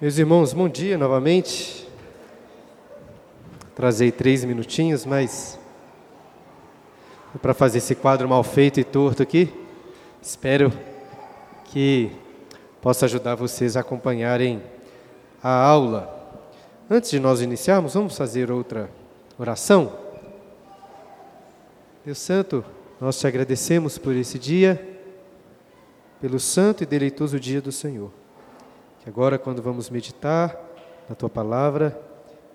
Meus irmãos, bom dia novamente. Trazei três minutinhos, mas para fazer esse quadro mal feito e torto aqui, espero que possa ajudar vocês a acompanharem a aula. Antes de nós iniciarmos, vamos fazer outra oração. Deus Santo, nós te agradecemos por esse dia, pelo santo e deleitoso dia do Senhor. Que agora, quando vamos meditar na tua palavra,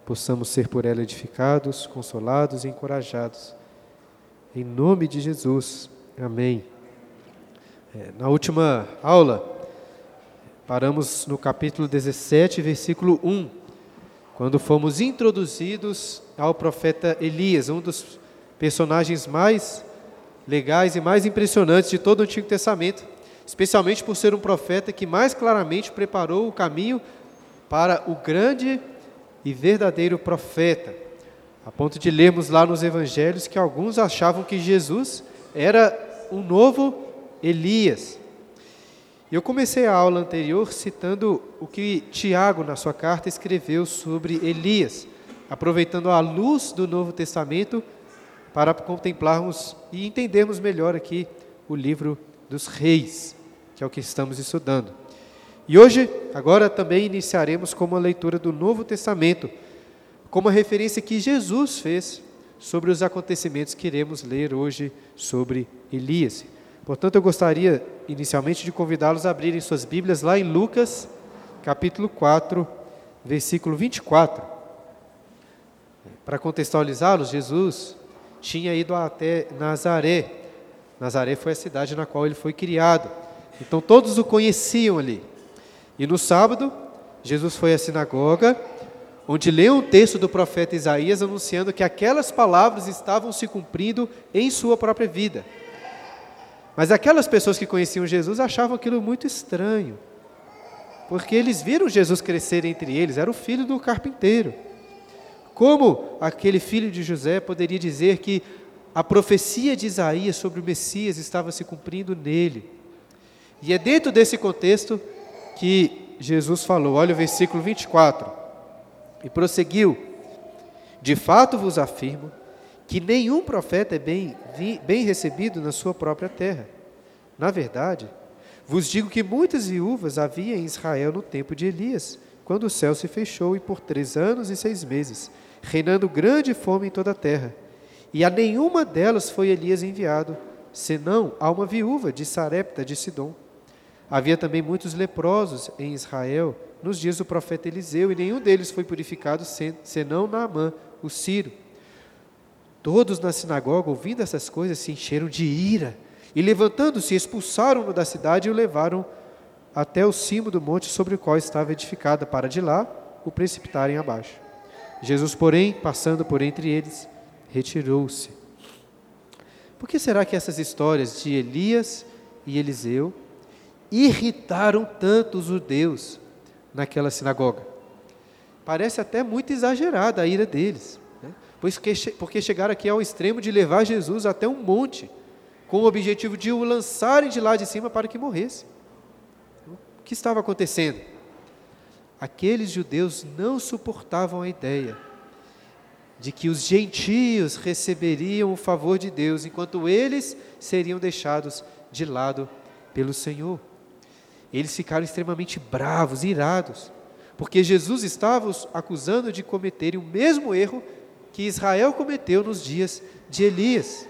possamos ser por ela edificados, consolados e encorajados. Em nome de Jesus. Amém. É, na última aula, paramos no capítulo 17, versículo 1, quando fomos introduzidos ao profeta Elias, um dos personagens mais legais e mais impressionantes de todo o Antigo Testamento especialmente por ser um profeta que mais claramente preparou o caminho para o grande e verdadeiro profeta, a ponto de lermos lá nos evangelhos que alguns achavam que Jesus era um novo Elias. Eu comecei a aula anterior citando o que Tiago, na sua carta, escreveu sobre Elias, aproveitando a luz do Novo Testamento para contemplarmos e entendermos melhor aqui o livro dos reis, que é o que estamos estudando. E hoje, agora também iniciaremos com uma leitura do Novo Testamento, como a referência que Jesus fez sobre os acontecimentos que iremos ler hoje sobre Elias. Portanto, eu gostaria inicialmente de convidá-los a abrirem suas Bíblias lá em Lucas, capítulo 4, versículo 24. Para contextualizá-los, Jesus tinha ido até Nazaré, Nazaré foi a cidade na qual ele foi criado. Então todos o conheciam ali. E no sábado, Jesus foi à sinagoga, onde leu um texto do profeta Isaías anunciando que aquelas palavras estavam se cumprindo em sua própria vida. Mas aquelas pessoas que conheciam Jesus achavam aquilo muito estranho, porque eles viram Jesus crescer entre eles, era o filho do carpinteiro. Como aquele filho de José poderia dizer que a profecia de Isaías sobre o Messias estava se cumprindo nele. E é dentro desse contexto que Jesus falou, olha o versículo 24, e prosseguiu: De fato vos afirmo que nenhum profeta é bem, bem recebido na sua própria terra. Na verdade, vos digo que muitas viúvas havia em Israel no tempo de Elias, quando o céu se fechou e por três anos e seis meses, reinando grande fome em toda a terra. E a nenhuma delas foi Elias enviado, senão a uma viúva de Sarepta de Sidom. Havia também muitos leprosos em Israel nos dias do profeta Eliseu, e nenhum deles foi purificado senão Naamã, o Ciro. Todos na sinagoga, ouvindo essas coisas, se encheram de ira, e levantando-se, expulsaram-no da cidade e o levaram até o cimo do monte sobre o qual estava edificada, para de lá o precipitarem abaixo. Jesus, porém, passando por entre eles, retirou-se. Por que será que essas histórias de Elias e Eliseu irritaram tanto os judeus naquela sinagoga? Parece até muito exagerada a ira deles, né? pois que, porque chegaram aqui ao extremo de levar Jesus até um monte, com o objetivo de o lançarem de lá de cima para que morresse. O que estava acontecendo? Aqueles judeus não suportavam a ideia de que os gentios receberiam o favor de Deus, enquanto eles seriam deixados de lado pelo Senhor. Eles ficaram extremamente bravos, irados, porque Jesus estava os acusando de cometerem o mesmo erro que Israel cometeu nos dias de Elias.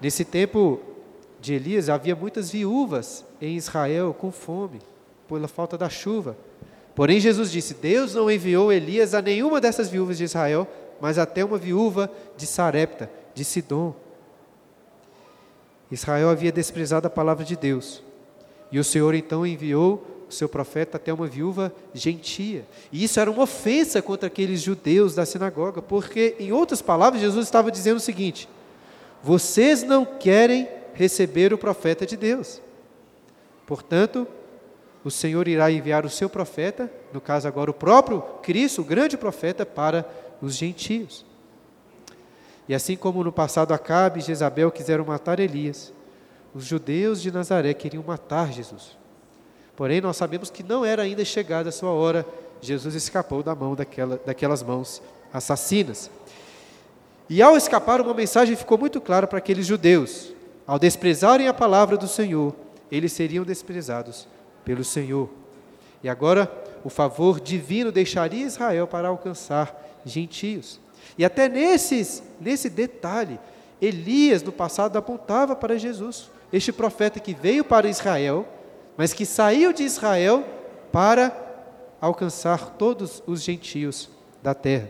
Nesse tempo de Elias havia muitas viúvas em Israel com fome, pela falta da chuva. Porém, Jesus disse: Deus não enviou Elias a nenhuma dessas viúvas de Israel, mas até uma viúva de Sarepta, de Sidom. Israel havia desprezado a palavra de Deus. E o Senhor então enviou o seu profeta até uma viúva gentia. E isso era uma ofensa contra aqueles judeus da sinagoga, porque, em outras palavras, Jesus estava dizendo o seguinte: vocês não querem receber o profeta de Deus. Portanto, o Senhor irá enviar o seu profeta, no caso agora o próprio Cristo, o grande profeta, para os gentios. E assim como no passado Acabe e Jezabel quiseram matar Elias, os judeus de Nazaré queriam matar Jesus. Porém, nós sabemos que não era ainda chegada a sua hora, Jesus escapou da mão daquela, daquelas mãos assassinas. E ao escapar, uma mensagem ficou muito clara para aqueles judeus: ao desprezarem a palavra do Senhor, eles seriam desprezados pelo Senhor. E agora, o favor divino deixaria Israel para alcançar gentios. E até nesses, nesse detalhe, Elias no passado apontava para Jesus, este profeta que veio para Israel, mas que saiu de Israel para alcançar todos os gentios da terra.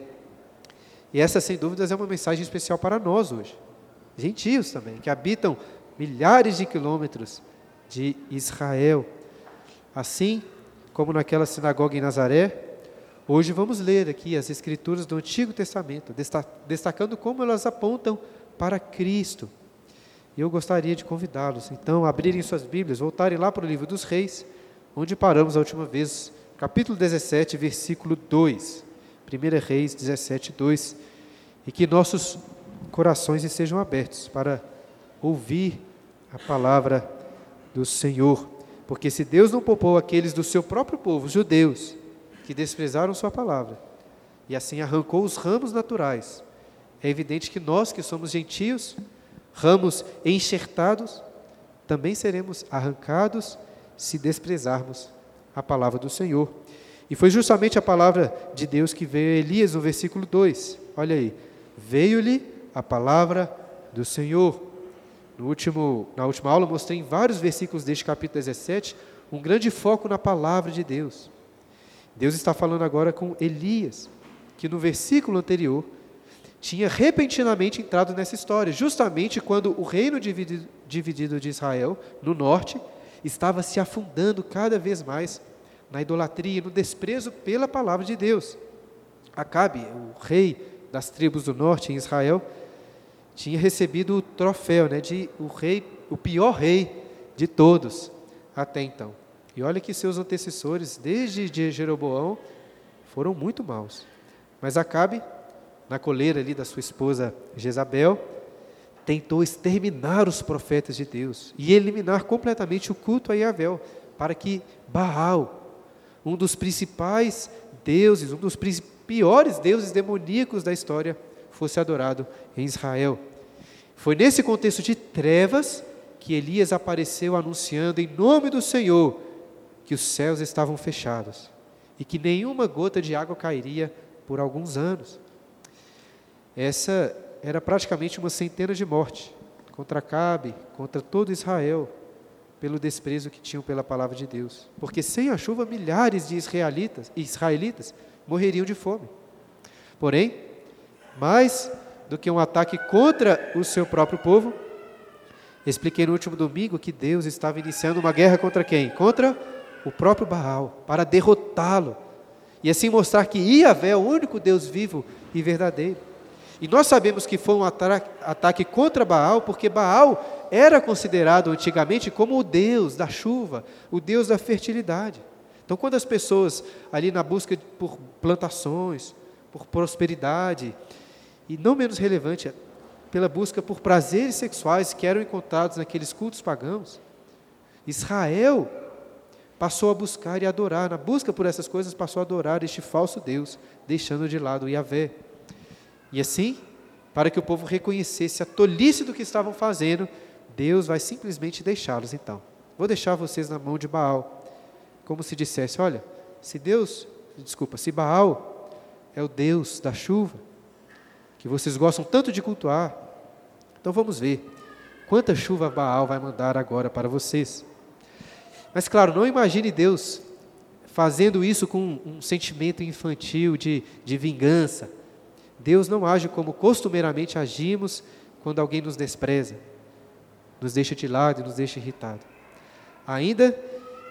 E essa, sem dúvidas, é uma mensagem especial para nós hoje. Gentios também, que habitam milhares de quilômetros de Israel. Assim como naquela sinagoga em Nazaré, hoje vamos ler aqui as escrituras do Antigo Testamento, destacando como elas apontam para Cristo. E eu gostaria de convidá-los, então, a abrirem suas Bíblias, voltarem lá para o livro dos Reis, onde paramos a última vez, capítulo 17, versículo 2. 1 Reis 17, 2. E que nossos corações estejam abertos para ouvir a palavra do Senhor. Porque se Deus não poupou aqueles do seu próprio povo, judeus, que desprezaram Sua palavra, e assim arrancou os ramos naturais, é evidente que nós que somos gentios, ramos enxertados, também seremos arrancados se desprezarmos a palavra do Senhor. E foi justamente a palavra de Deus que veio a Elias no versículo 2. Olha aí. Veio-lhe a palavra do Senhor. No último, na última aula, mostrei em vários versículos deste capítulo 17 um grande foco na palavra de Deus. Deus está falando agora com Elias, que no versículo anterior tinha repentinamente entrado nessa história, justamente quando o reino dividido, dividido de Israel, no norte, estava se afundando cada vez mais na idolatria no desprezo pela palavra de Deus. Acabe, o rei das tribos do norte em Israel, tinha recebido o troféu né, de o rei, o pior rei de todos até então. E olha que seus antecessores, desde de Jeroboão, foram muito maus. Mas Acabe, na coleira ali da sua esposa Jezabel, tentou exterminar os profetas de Deus e eliminar completamente o culto a Yahvé, para que Baal, um dos principais deuses, um dos piores deuses demoníacos da história, fosse adorado em Israel. Foi nesse contexto de trevas que Elias apareceu anunciando em nome do Senhor que os céus estavam fechados e que nenhuma gota de água cairia por alguns anos. Essa era praticamente uma centena de morte contra Cabe, contra todo Israel, pelo desprezo que tinham pela palavra de Deus. Porque sem a chuva, milhares de israelitas, israelitas morreriam de fome. Porém, mais do que um ataque contra o seu próprio povo, expliquei no último domingo que Deus estava iniciando uma guerra contra quem? Contra o próprio Baal, para derrotá-lo. E assim mostrar que Iavé é o único Deus vivo e verdadeiro. E nós sabemos que foi um ataque contra Baal, porque Baal era considerado antigamente como o Deus da chuva, o Deus da fertilidade. Então, quando as pessoas ali na busca por plantações, por prosperidade, e não menos relevante, pela busca por prazeres sexuais que eram encontrados naqueles cultos pagãos, Israel passou a buscar e adorar, na busca por essas coisas, passou a adorar este falso Deus, deixando de lado Yahvé. E assim, para que o povo reconhecesse a tolice do que estavam fazendo, Deus vai simplesmente deixá-los então. Vou deixar vocês na mão de Baal. Como se dissesse: olha, se Deus, desculpa, se Baal é o Deus da chuva, que vocês gostam tanto de cultuar, então vamos ver quanta chuva Baal vai mandar agora para vocês. Mas claro, não imagine Deus fazendo isso com um sentimento infantil de, de vingança, Deus não age como costumeiramente agimos quando alguém nos despreza, nos deixa de lado e nos deixa irritado. Ainda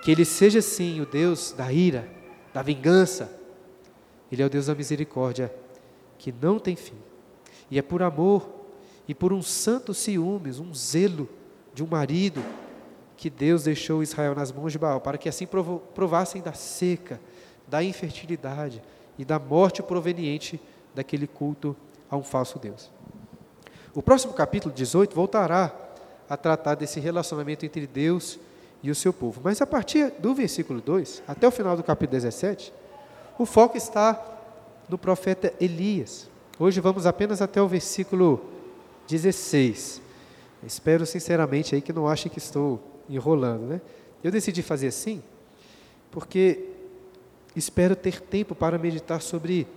que Ele seja sim o Deus da ira, da vingança, Ele é o Deus da misericórdia, que não tem fim. E é por amor e por um santo ciúmes, um zelo de um marido, que Deus deixou Israel nas mãos de Baal, para que assim provassem da seca, da infertilidade e da morte proveniente daquele culto a um falso Deus. O próximo capítulo 18 voltará a tratar desse relacionamento entre Deus e o seu povo. Mas a partir do versículo 2 até o final do capítulo 17, o foco está no profeta Elias. Hoje vamos apenas até o versículo 16. Espero sinceramente aí que não achem que estou enrolando, né? Eu decidi fazer assim porque espero ter tempo para meditar sobre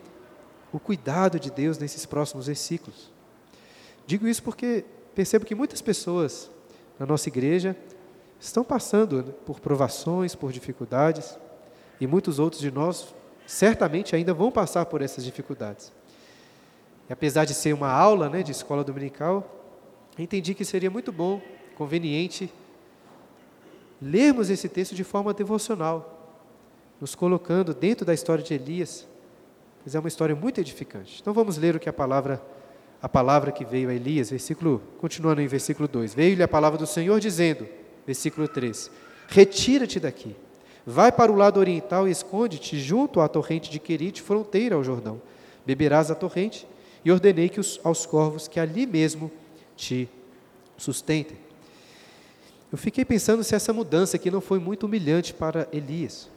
o cuidado de Deus nesses próximos versículos. Digo isso porque percebo que muitas pessoas na nossa igreja estão passando por provações, por dificuldades, e muitos outros de nós certamente ainda vão passar por essas dificuldades. E apesar de ser uma aula né, de escola dominical, entendi que seria muito bom, conveniente, lermos esse texto de forma devocional, nos colocando dentro da história de Elias, pois é uma história muito edificante. Então vamos ler o que a palavra a palavra que veio a Elias, versículo, continuando em versículo 2. Veio-lhe a palavra do Senhor dizendo, versículo 3: Retira-te daqui, vai para o lado oriental e esconde-te junto à torrente de Querite, fronteira ao Jordão. Beberás a torrente, e ordenei que os, aos corvos que ali mesmo te sustentem. Eu fiquei pensando se essa mudança aqui não foi muito humilhante para Elias.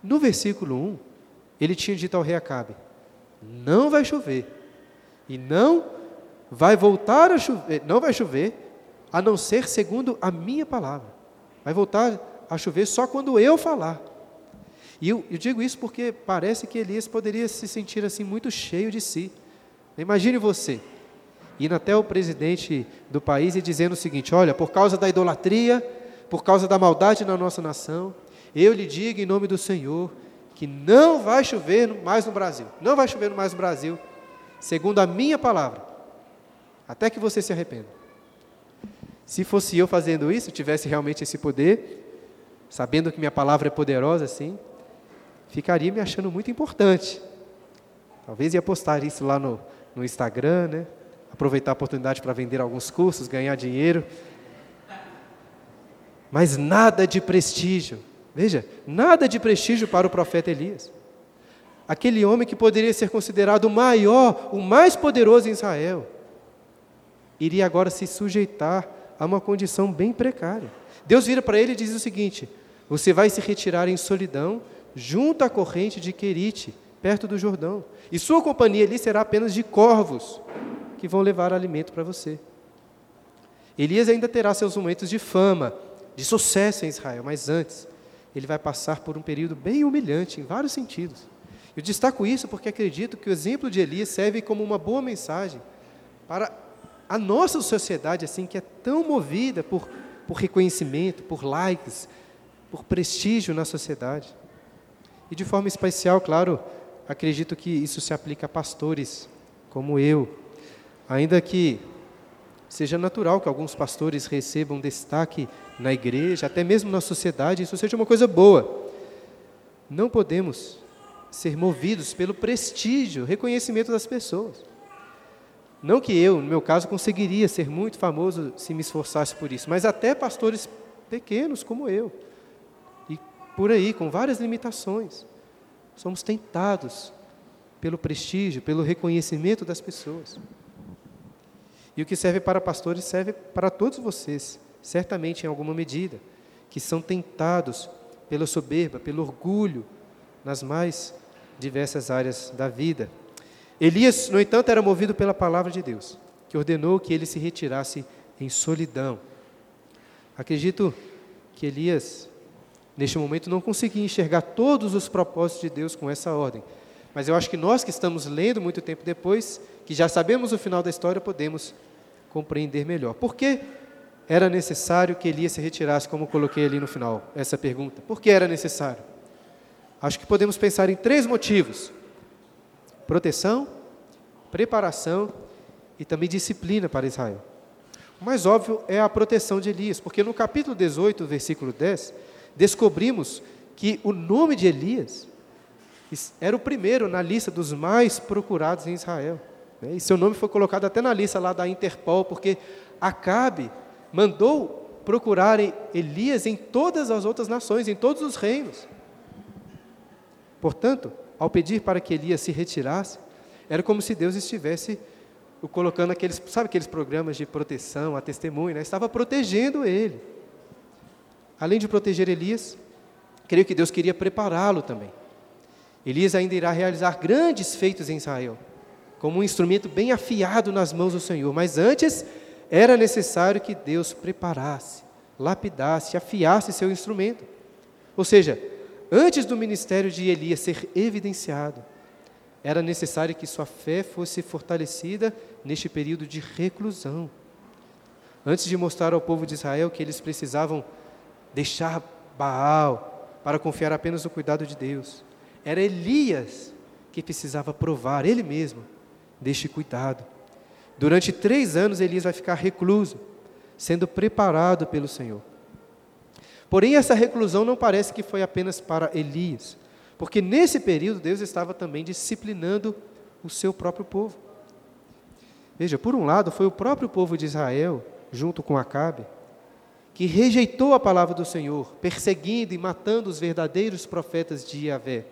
No versículo 1, ele tinha dito ao rei Acabe: Não vai chover, e não vai voltar a chover, não vai chover, a não ser segundo a minha palavra. Vai voltar a chover só quando eu falar. E eu, eu digo isso porque parece que Elias poderia se sentir assim muito cheio de si. Imagine você indo até o presidente do país e dizendo o seguinte: olha, por causa da idolatria, por causa da maldade na nossa nação, eu lhe digo em nome do Senhor que não vai chover mais no Brasil, não vai chover mais no Brasil, segundo a minha palavra, até que você se arrependa. Se fosse eu fazendo isso, tivesse realmente esse poder, sabendo que minha palavra é poderosa assim, ficaria me achando muito importante. Talvez ia postar isso lá no, no Instagram, né? aproveitar a oportunidade para vender alguns cursos, ganhar dinheiro. Mas nada de prestígio Veja, nada de prestígio para o profeta Elias. Aquele homem que poderia ser considerado o maior, o mais poderoso em Israel, iria agora se sujeitar a uma condição bem precária. Deus vira para ele e diz o seguinte: Você vai se retirar em solidão junto à corrente de Querite, perto do Jordão, e sua companhia ali será apenas de corvos que vão levar alimento para você. Elias ainda terá seus momentos de fama, de sucesso em Israel, mas antes ele vai passar por um período bem humilhante em vários sentidos. Eu destaco isso porque acredito que o exemplo de Elias serve como uma boa mensagem para a nossa sociedade, assim, que é tão movida por, por reconhecimento, por likes, por prestígio na sociedade. E de forma especial, claro, acredito que isso se aplica a pastores como eu. Ainda que seja natural que alguns pastores recebam destaque na igreja, até mesmo na sociedade, isso seja uma coisa boa. Não podemos ser movidos pelo prestígio, reconhecimento das pessoas. Não que eu, no meu caso, conseguiria ser muito famoso se me esforçasse por isso, mas até pastores pequenos como eu, e por aí, com várias limitações, somos tentados pelo prestígio, pelo reconhecimento das pessoas. E o que serve para pastores serve para todos vocês, certamente em alguma medida, que são tentados pela soberba, pelo orgulho, nas mais diversas áreas da vida. Elias, no entanto, era movido pela palavra de Deus, que ordenou que ele se retirasse em solidão. Acredito que Elias, neste momento, não conseguia enxergar todos os propósitos de Deus com essa ordem. Mas eu acho que nós que estamos lendo muito tempo depois, que já sabemos o final da história, podemos compreender melhor. Por que era necessário que Elias se retirasse, como coloquei ali no final, essa pergunta? Por que era necessário? Acho que podemos pensar em três motivos: proteção, preparação e também disciplina para Israel. O mais óbvio é a proteção de Elias, porque no capítulo 18, versículo 10, descobrimos que o nome de Elias era o primeiro na lista dos mais procurados em Israel. Né? E seu nome foi colocado até na lista lá da Interpol, porque Acabe mandou procurarem Elias em todas as outras nações, em todos os reinos. Portanto, ao pedir para que Elias se retirasse, era como se Deus estivesse o colocando aqueles, sabe aqueles programas de proteção, a testemunha, né? estava protegendo ele. Além de proteger Elias, creio que Deus queria prepará-lo também. Elias ainda irá realizar grandes feitos em Israel, como um instrumento bem afiado nas mãos do Senhor, mas antes era necessário que Deus preparasse, lapidasse, afiasse seu instrumento. Ou seja, antes do ministério de Elias ser evidenciado, era necessário que sua fé fosse fortalecida neste período de reclusão. Antes de mostrar ao povo de Israel que eles precisavam deixar Baal para confiar apenas no cuidado de Deus, era Elias que precisava provar, ele mesmo, deste cuidado. Durante três anos, Elias vai ficar recluso, sendo preparado pelo Senhor. Porém, essa reclusão não parece que foi apenas para Elias, porque nesse período Deus estava também disciplinando o seu próprio povo. Veja, por um lado, foi o próprio povo de Israel, junto com Acabe, que rejeitou a palavra do Senhor, perseguindo e matando os verdadeiros profetas de Yahvé.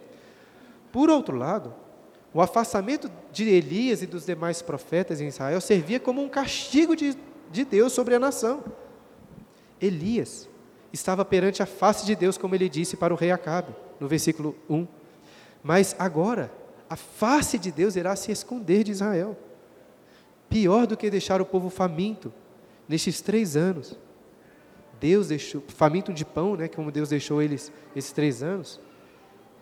Por outro lado, o afastamento de Elias e dos demais profetas em Israel servia como um castigo de, de Deus sobre a nação. Elias estava perante a face de Deus, como ele disse para o rei Acabe, no versículo 1. Mas agora, a face de Deus irá se esconder de Israel. Pior do que deixar o povo faminto nestes três anos. Deus deixou, faminto de pão, né, como Deus deixou eles esses três anos.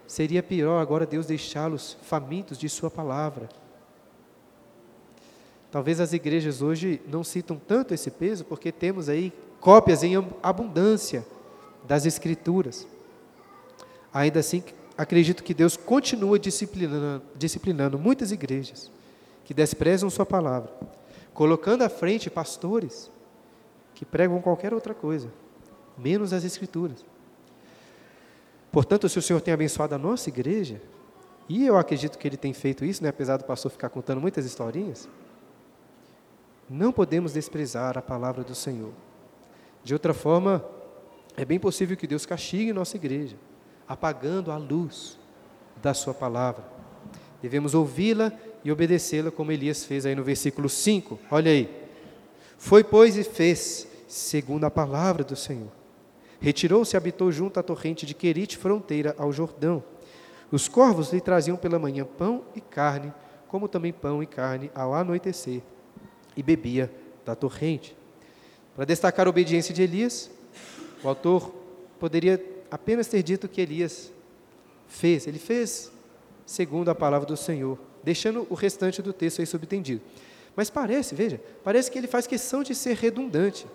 Seria pior agora Deus deixá-los famintos de Sua palavra. Talvez as igrejas hoje não citam tanto esse peso, porque temos aí cópias em abundância das Escrituras. Ainda assim, acredito que Deus continua disciplinando, disciplinando muitas igrejas que desprezam Sua palavra, colocando à frente pastores que pregam qualquer outra coisa, menos as Escrituras. Portanto, se o Senhor tem abençoado a nossa igreja, e eu acredito que Ele tem feito isso, né, apesar do pastor ficar contando muitas historinhas, não podemos desprezar a palavra do Senhor. De outra forma, é bem possível que Deus castigue nossa igreja, apagando a luz da Sua palavra. Devemos ouvi-la e obedecê-la, como Elias fez aí no versículo 5. Olha aí. Foi, pois, e fez, segundo a palavra do Senhor. Retirou-se e habitou junto à torrente de Querite, fronteira ao Jordão. Os corvos lhe traziam pela manhã pão e carne, como também pão e carne ao anoitecer, e bebia da torrente. Para destacar a obediência de Elias, o autor poderia apenas ter dito que Elias fez. Ele fez segundo a palavra do Senhor, deixando o restante do texto aí subentendido. Mas parece, veja, parece que ele faz questão de ser redundante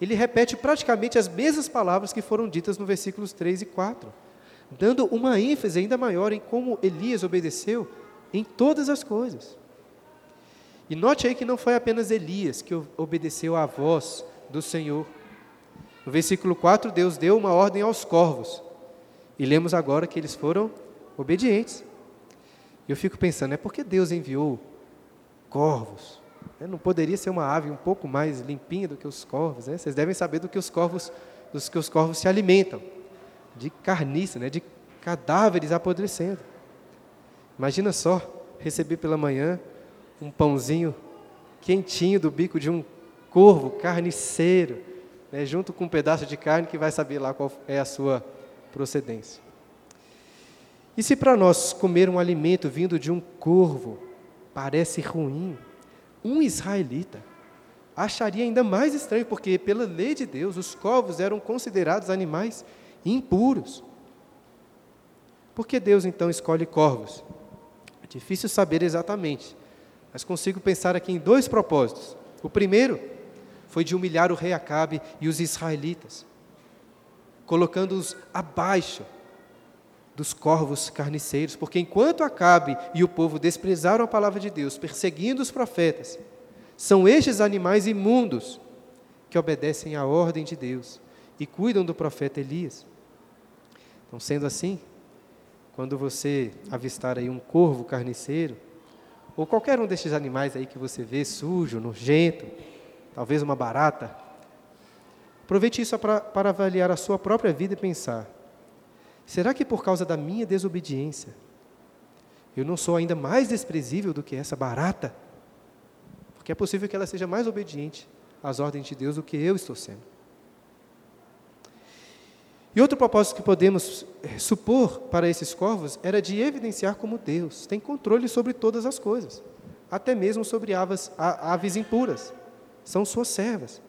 ele repete praticamente as mesmas palavras que foram ditas no versículos 3 e 4, dando uma ênfase ainda maior em como Elias obedeceu em todas as coisas. E note aí que não foi apenas Elias que obedeceu à voz do Senhor. No versículo 4, Deus deu uma ordem aos corvos. E lemos agora que eles foram obedientes. Eu fico pensando, é porque Deus enviou corvos? Não poderia ser uma ave um pouco mais limpinha do que os corvos. Né? Vocês devem saber do que os corvos, dos que os corvos se alimentam, de carniça, né? de cadáveres apodrecendo. Imagina só receber pela manhã um pãozinho quentinho do bico de um corvo carniceiro, né? junto com um pedaço de carne que vai saber lá qual é a sua procedência. E se para nós comer um alimento vindo de um corvo parece ruim, um israelita acharia ainda mais estranho, porque, pela lei de Deus, os corvos eram considerados animais impuros. Por que Deus então escolhe corvos? É difícil saber exatamente, mas consigo pensar aqui em dois propósitos. O primeiro foi de humilhar o rei Acabe e os israelitas, colocando-os abaixo dos corvos carniceiros, porque enquanto Acabe e o povo desprezaram a palavra de Deus, perseguindo os profetas, são estes animais imundos que obedecem à ordem de Deus e cuidam do profeta Elias. Então, sendo assim, quando você avistar aí um corvo carniceiro, ou qualquer um destes animais aí que você vê sujo, nojento, talvez uma barata, aproveite isso para, para avaliar a sua própria vida e pensar: Será que por causa da minha desobediência, eu não sou ainda mais desprezível do que essa barata? Porque é possível que ela seja mais obediente às ordens de Deus do que eu estou sendo. E outro propósito que podemos eh, supor para esses corvos era de evidenciar como Deus tem controle sobre todas as coisas, até mesmo sobre aves, aves impuras. São suas servas.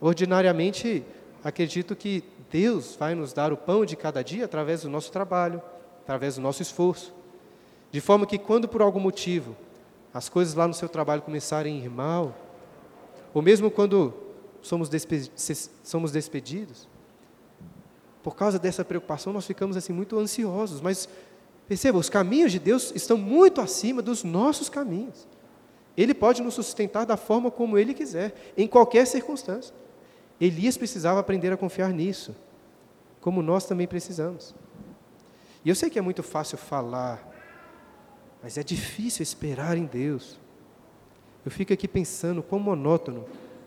Ordinariamente, acredito que Deus vai nos dar o pão de cada dia através do nosso trabalho, através do nosso esforço. De forma que, quando por algum motivo as coisas lá no seu trabalho começarem a ir mal, ou mesmo quando somos, despe somos despedidos, por causa dessa preocupação, nós ficamos assim muito ansiosos. Mas perceba, os caminhos de Deus estão muito acima dos nossos caminhos. Ele pode nos sustentar da forma como Ele quiser, em qualquer circunstância. Elias precisava aprender a confiar nisso, como nós também precisamos. E eu sei que é muito fácil falar, mas é difícil esperar em Deus. Eu fico aqui pensando quão monótono,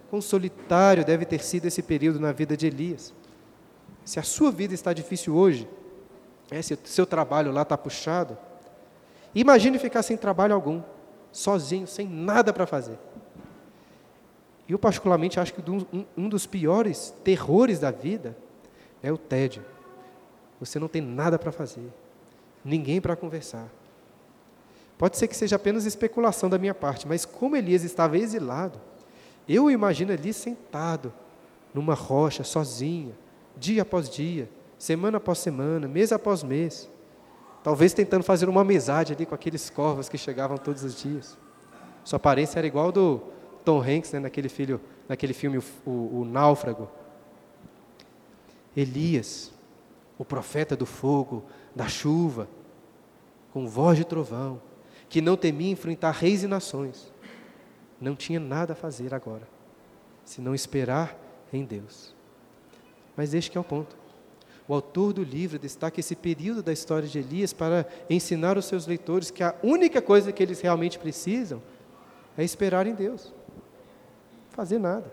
quão solitário deve ter sido esse período na vida de Elias. Se a sua vida está difícil hoje, é, se o seu trabalho lá está puxado, imagine ficar sem trabalho algum, sozinho, sem nada para fazer. Eu, particularmente, acho que um dos piores terrores da vida é o tédio. Você não tem nada para fazer, ninguém para conversar. Pode ser que seja apenas especulação da minha parte, mas como Elias estava exilado, eu imagino ali sentado, numa rocha, sozinho, dia após dia, semana após semana, mês após mês, talvez tentando fazer uma amizade ali com aqueles corvos que chegavam todos os dias. Sua aparência era igual do Tom Hanks, né, naquele, filho, naquele filme o, o, o Náufrago. Elias, o profeta do fogo, da chuva, com voz de trovão, que não temia enfrentar reis e nações, não tinha nada a fazer agora, senão esperar em Deus. Mas este é o ponto. O autor do livro destaca esse período da história de Elias para ensinar os seus leitores que a única coisa que eles realmente precisam é esperar em Deus fazer nada.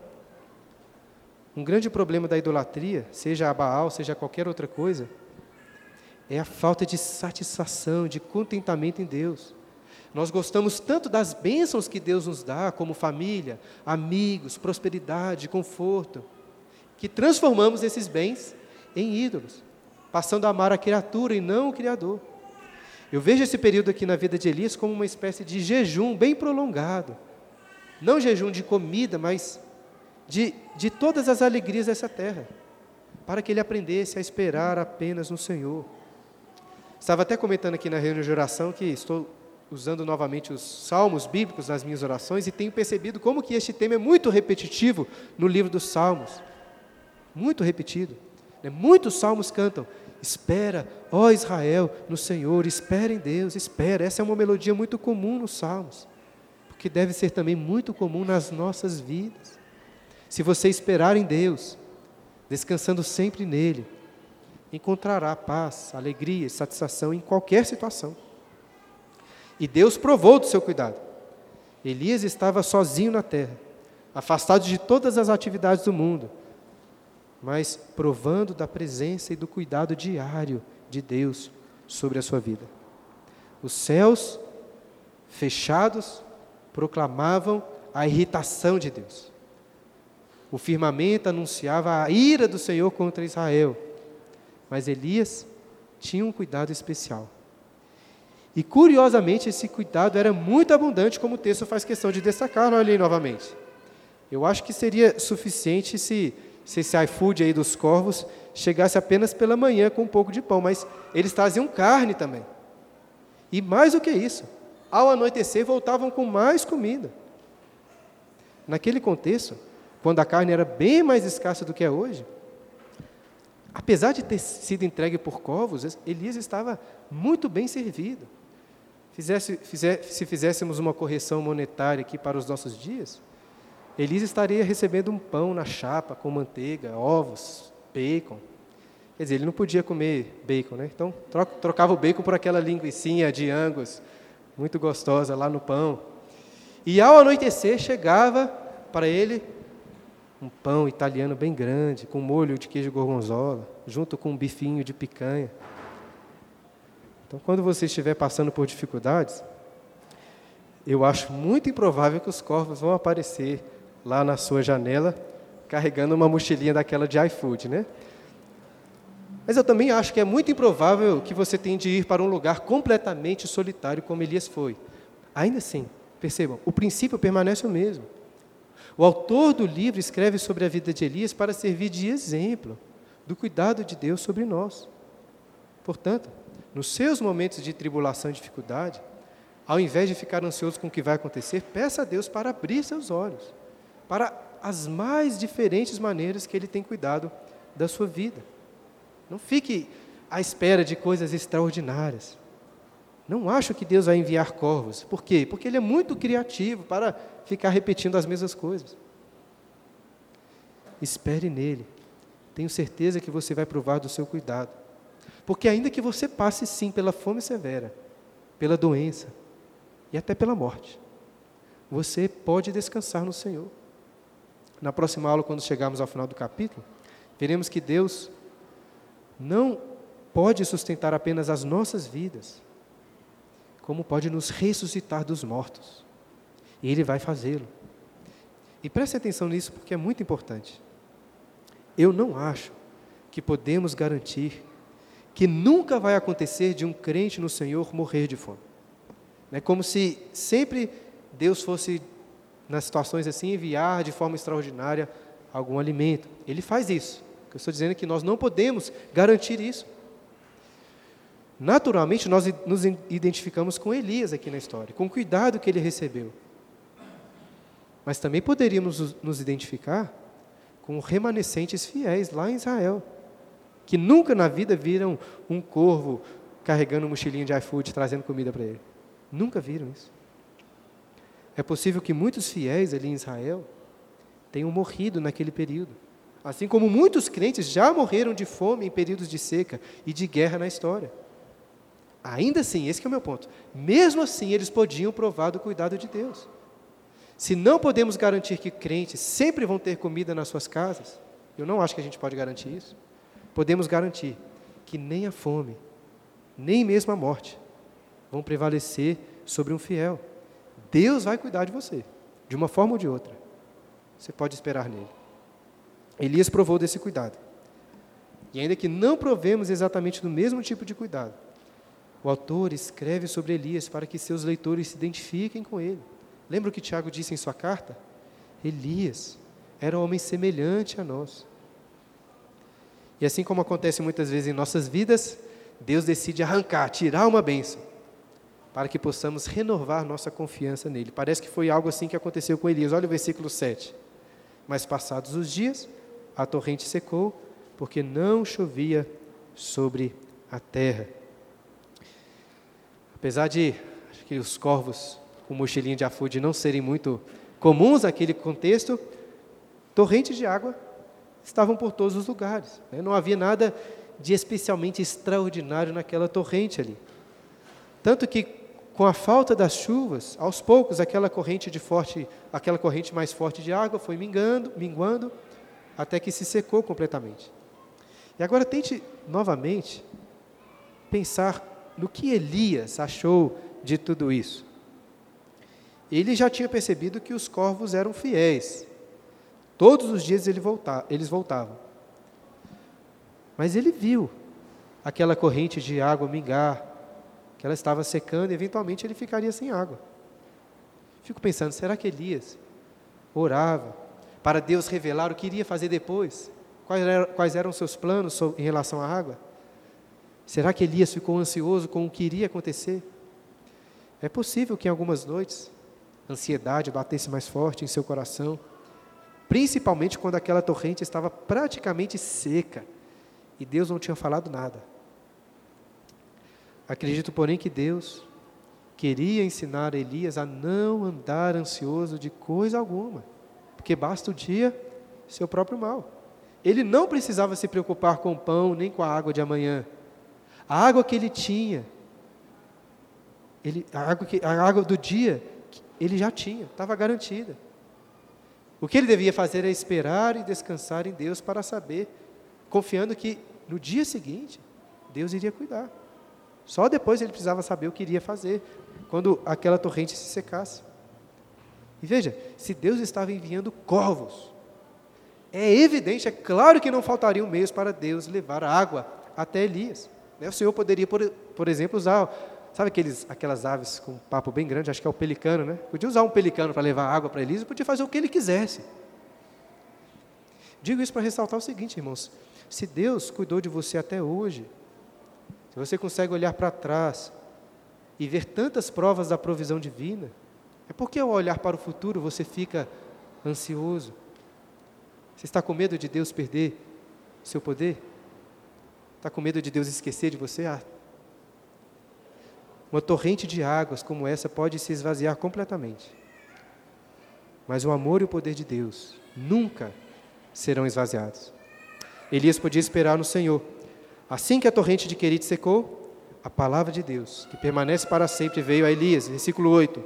Um grande problema da idolatria, seja a Baal, seja qualquer outra coisa, é a falta de satisfação, de contentamento em Deus. Nós gostamos tanto das bênçãos que Deus nos dá, como família, amigos, prosperidade, conforto, que transformamos esses bens em ídolos, passando a amar a criatura e não o Criador. Eu vejo esse período aqui na vida de Elias como uma espécie de jejum bem prolongado, não jejum de comida, mas de, de todas as alegrias dessa terra, para que ele aprendesse a esperar apenas no Senhor. Estava até comentando aqui na reunião de oração que estou usando novamente os salmos bíblicos nas minhas orações e tenho percebido como que este tema é muito repetitivo no livro dos salmos. Muito repetido. Né? Muitos salmos cantam, espera, ó Israel, no Senhor, espera em Deus, espera. Essa é uma melodia muito comum nos salmos que deve ser também muito comum nas nossas vidas. Se você esperar em Deus, descansando sempre nele, encontrará paz, alegria e satisfação em qualquer situação. E Deus provou do seu cuidado. Elias estava sozinho na terra, afastado de todas as atividades do mundo, mas provando da presença e do cuidado diário de Deus sobre a sua vida. Os céus fechados proclamavam a irritação de Deus. O firmamento anunciava a ira do Senhor contra Israel. Mas Elias tinha um cuidado especial. E curiosamente, esse cuidado era muito abundante, como o texto faz questão de destacar, olha aí novamente. Eu acho que seria suficiente se, se esse iFood aí dos corvos chegasse apenas pela manhã com um pouco de pão, mas eles traziam carne também. E mais do que isso, ao anoitecer voltavam com mais comida. Naquele contexto, quando a carne era bem mais escassa do que é hoje, apesar de ter sido entregue por covos, Elias estava muito bem servido. Fizesse, fizer, se fizéssemos uma correção monetária aqui para os nossos dias, Elias estaria recebendo um pão na chapa com manteiga, ovos, bacon. Quer dizer, ele não podia comer bacon, né? Então trocava o bacon por aquela linguiça de angus muito gostosa lá no pão. E ao anoitecer chegava para ele um pão italiano bem grande, com molho de queijo gorgonzola, junto com um bifinho de picanha. Então, quando você estiver passando por dificuldades, eu acho muito improvável que os corvos vão aparecer lá na sua janela carregando uma mochilinha daquela de iFood, né? Mas eu também acho que é muito improvável que você tenha de ir para um lugar completamente solitário como Elias foi. Ainda assim, percebam, o princípio permanece o mesmo. O autor do livro escreve sobre a vida de Elias para servir de exemplo do cuidado de Deus sobre nós. Portanto, nos seus momentos de tribulação e dificuldade, ao invés de ficar ansioso com o que vai acontecer, peça a Deus para abrir seus olhos para as mais diferentes maneiras que Ele tem cuidado da sua vida. Não fique à espera de coisas extraordinárias. Não acho que Deus vai enviar corvos. Por quê? Porque Ele é muito criativo para ficar repetindo as mesmas coisas. Espere nele. Tenho certeza que você vai provar do seu cuidado. Porque, ainda que você passe sim pela fome severa, pela doença e até pela morte, você pode descansar no Senhor. Na próxima aula, quando chegarmos ao final do capítulo, veremos que Deus não pode sustentar apenas as nossas vidas, como pode nos ressuscitar dos mortos. E Ele vai fazê-lo. E preste atenção nisso porque é muito importante. Eu não acho que podemos garantir que nunca vai acontecer de um crente no Senhor morrer de fome. É como se sempre Deus fosse, nas situações assim, enviar de forma extraordinária algum alimento. Ele faz isso. Eu estou dizendo que nós não podemos garantir isso. Naturalmente, nós nos identificamos com Elias aqui na história, com o cuidado que ele recebeu. Mas também poderíamos nos identificar com remanescentes fiéis lá em Israel, que nunca na vida viram um corvo carregando um mochilinho de iFood trazendo comida para ele. Nunca viram isso. É possível que muitos fiéis ali em Israel tenham morrido naquele período. Assim como muitos crentes já morreram de fome em períodos de seca e de guerra na história. Ainda assim, esse é o meu ponto. Mesmo assim, eles podiam provar do cuidado de Deus. Se não podemos garantir que crentes sempre vão ter comida nas suas casas, eu não acho que a gente pode garantir isso. Podemos garantir que nem a fome, nem mesmo a morte vão prevalecer sobre um fiel. Deus vai cuidar de você, de uma forma ou de outra. Você pode esperar nele. Elias provou desse cuidado. E ainda que não provemos exatamente do mesmo tipo de cuidado, o autor escreve sobre Elias para que seus leitores se identifiquem com ele. Lembra o que Tiago disse em sua carta? Elias era um homem semelhante a nós. E assim como acontece muitas vezes em nossas vidas, Deus decide arrancar, tirar uma bênção, para que possamos renovar nossa confiança nele. Parece que foi algo assim que aconteceu com Elias. Olha o versículo 7. Mas passados os dias, a torrente secou, porque não chovia sobre a terra. Apesar de que os corvos com mochilinha de afude não serem muito comuns naquele contexto, torrentes de água estavam por todos os lugares. Né? Não havia nada de especialmente extraordinário naquela torrente ali. Tanto que com a falta das chuvas, aos poucos aquela corrente de forte, aquela corrente mais forte de água foi mingando, minguando, até que se secou completamente. E agora tente novamente pensar no que Elias achou de tudo isso. Ele já tinha percebido que os corvos eram fiéis. Todos os dias ele volta, eles voltavam. Mas ele viu aquela corrente de água mingar, que ela estava secando e eventualmente ele ficaria sem água. Fico pensando, será que Elias orava, para Deus revelar o que iria fazer depois? Quais eram, quais eram seus planos em relação à água? Será que Elias ficou ansioso com o que iria acontecer? É possível que em algumas noites a ansiedade batesse mais forte em seu coração, principalmente quando aquela torrente estava praticamente seca e Deus não tinha falado nada. Acredito, porém, que Deus queria ensinar Elias a não andar ansioso de coisa alguma porque basta o dia seu próprio mal. Ele não precisava se preocupar com o pão nem com a água de amanhã. A água que ele tinha, ele, a, água que, a água do dia, ele já tinha, estava garantida. O que ele devia fazer é esperar e descansar em Deus para saber, confiando que no dia seguinte, Deus iria cuidar. Só depois ele precisava saber o que iria fazer, quando aquela torrente se secasse. E veja, se Deus estava enviando corvos, é evidente, é claro que não faltariam meios para Deus levar água até Elias. Né? O Senhor poderia, por, por exemplo, usar, sabe aqueles, aquelas aves com um papo bem grande, acho que é o pelicano, né? Podia usar um pelicano para levar água para Elias, podia fazer o que ele quisesse. Digo isso para ressaltar o seguinte, irmãos: se Deus cuidou de você até hoje, se você consegue olhar para trás e ver tantas provas da provisão divina, é porque ao olhar para o futuro você fica ansioso. Você está com medo de Deus perder seu poder? Está com medo de Deus esquecer de você? Ah, uma torrente de águas como essa pode se esvaziar completamente. Mas o amor e o poder de Deus nunca serão esvaziados. Elias podia esperar no Senhor. Assim que a torrente de Querite secou, a palavra de Deus, que permanece para sempre, veio a Elias. Versículo 8.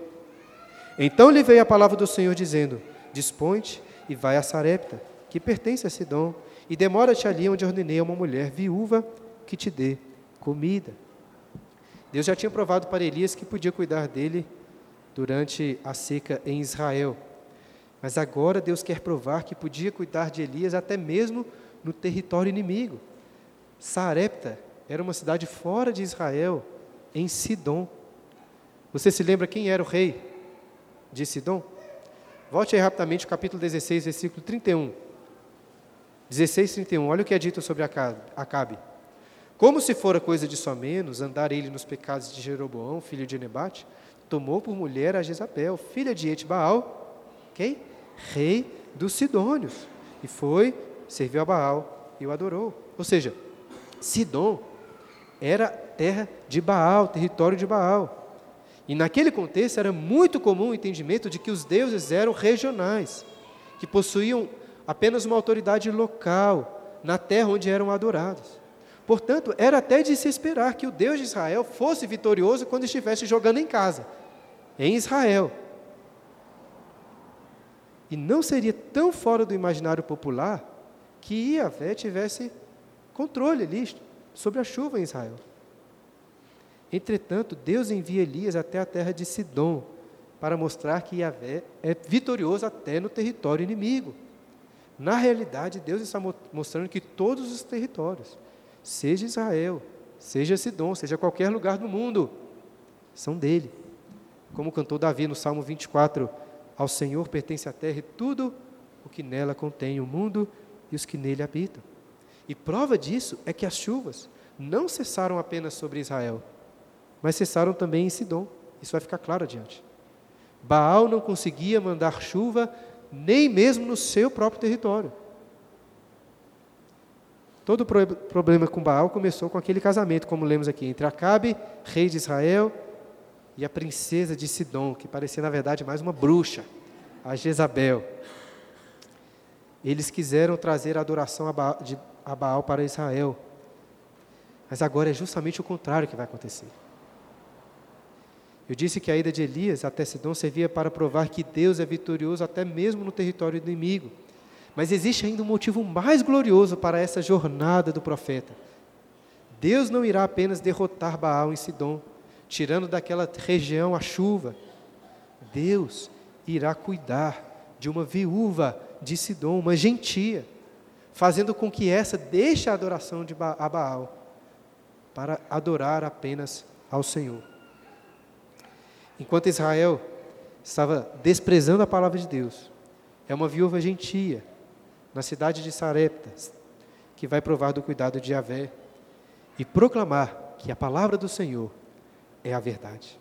Então lhe veio a palavra do Senhor dizendo: Dispõe-te e vai a Sarepta, que pertence a Sidom, e demora-te ali onde ordenei a uma mulher viúva que te dê comida. Deus já tinha provado para Elias que podia cuidar dele durante a seca em Israel. Mas agora Deus quer provar que podia cuidar de Elias até mesmo no território inimigo. Sarepta era uma cidade fora de Israel, em Sidom. Você se lembra quem era o rei de Sidom? Volte aí rapidamente ao capítulo 16, versículo 31. 16, 31. Olha o que é dito sobre Acabe. Como se fora coisa de só menos, andar ele nos pecados de Jeroboão, filho de Nebate, tomou por mulher a Jezabel, filha de Etbaal, quem? Rei dos Sidônios. E foi, serviu a Baal e o adorou. Ou seja, Sidom era terra de Baal, território de Baal. E naquele contexto era muito comum o entendimento de que os deuses eram regionais, que possuíam apenas uma autoridade local na terra onde eram adorados. Portanto, era até de se esperar que o Deus de Israel fosse vitorioso quando estivesse jogando em casa, em Israel. E não seria tão fora do imaginário popular que Iavé tivesse controle ali sobre a chuva em Israel. Entretanto, Deus envia Elias até a terra de Sidom para mostrar que Yahvé é vitorioso até no território inimigo. Na realidade, Deus está mostrando que todos os territórios, seja Israel, seja Sidom, seja qualquer lugar do mundo, são dele. Como cantou Davi no Salmo 24: Ao Senhor pertence a terra e tudo o que nela contém, o mundo e os que nele habitam. E prova disso é que as chuvas não cessaram apenas sobre Israel, mas cessaram também em Sidom. Isso vai ficar claro adiante. Baal não conseguia mandar chuva nem mesmo no seu próprio território. Todo o problema com Baal começou com aquele casamento, como lemos aqui, entre Acabe, rei de Israel, e a princesa de Sidom, que parecia na verdade mais uma bruxa, a Jezabel. Eles quiseram trazer a adoração a Baal, de, a Baal para Israel. Mas agora é justamente o contrário que vai acontecer. Eu disse que a ida de Elias até Sidom servia para provar que Deus é vitorioso até mesmo no território inimigo. Mas existe ainda um motivo mais glorioso para essa jornada do profeta. Deus não irá apenas derrotar Baal em Sidom, tirando daquela região a chuva. Deus irá cuidar de uma viúva de Sidom, uma gentia, fazendo com que essa deixe a adoração de Baal para adorar apenas ao Senhor. Enquanto Israel estava desprezando a palavra de Deus, é uma viúva gentia, na cidade de Sarepta, que vai provar do cuidado de Yahvé e proclamar que a palavra do Senhor é a verdade.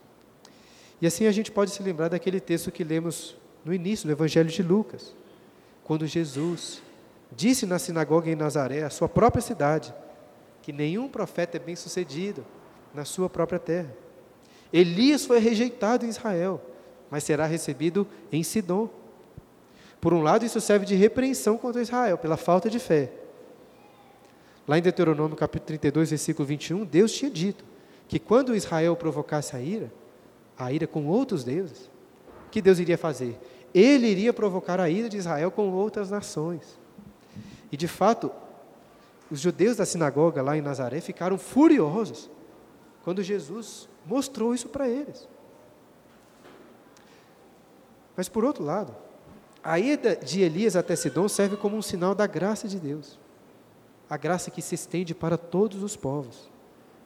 E assim a gente pode se lembrar daquele texto que lemos no início do Evangelho de Lucas, quando Jesus disse na sinagoga em Nazaré, a sua própria cidade, que nenhum profeta é bem sucedido na sua própria terra. Elias foi rejeitado em Israel, mas será recebido em Sidom. Por um lado, isso serve de repreensão contra Israel, pela falta de fé. Lá em Deuteronômio capítulo 32, versículo 21, Deus tinha dito que quando Israel provocasse a ira, a ira com outros deuses, que Deus iria fazer? Ele iria provocar a ira de Israel com outras nações. E de fato, os judeus da sinagoga lá em Nazaré ficaram furiosos quando Jesus mostrou isso para eles. Mas por outro lado, a ida de Elias até Sidom serve como um sinal da graça de Deus. a graça que se estende para todos os povos,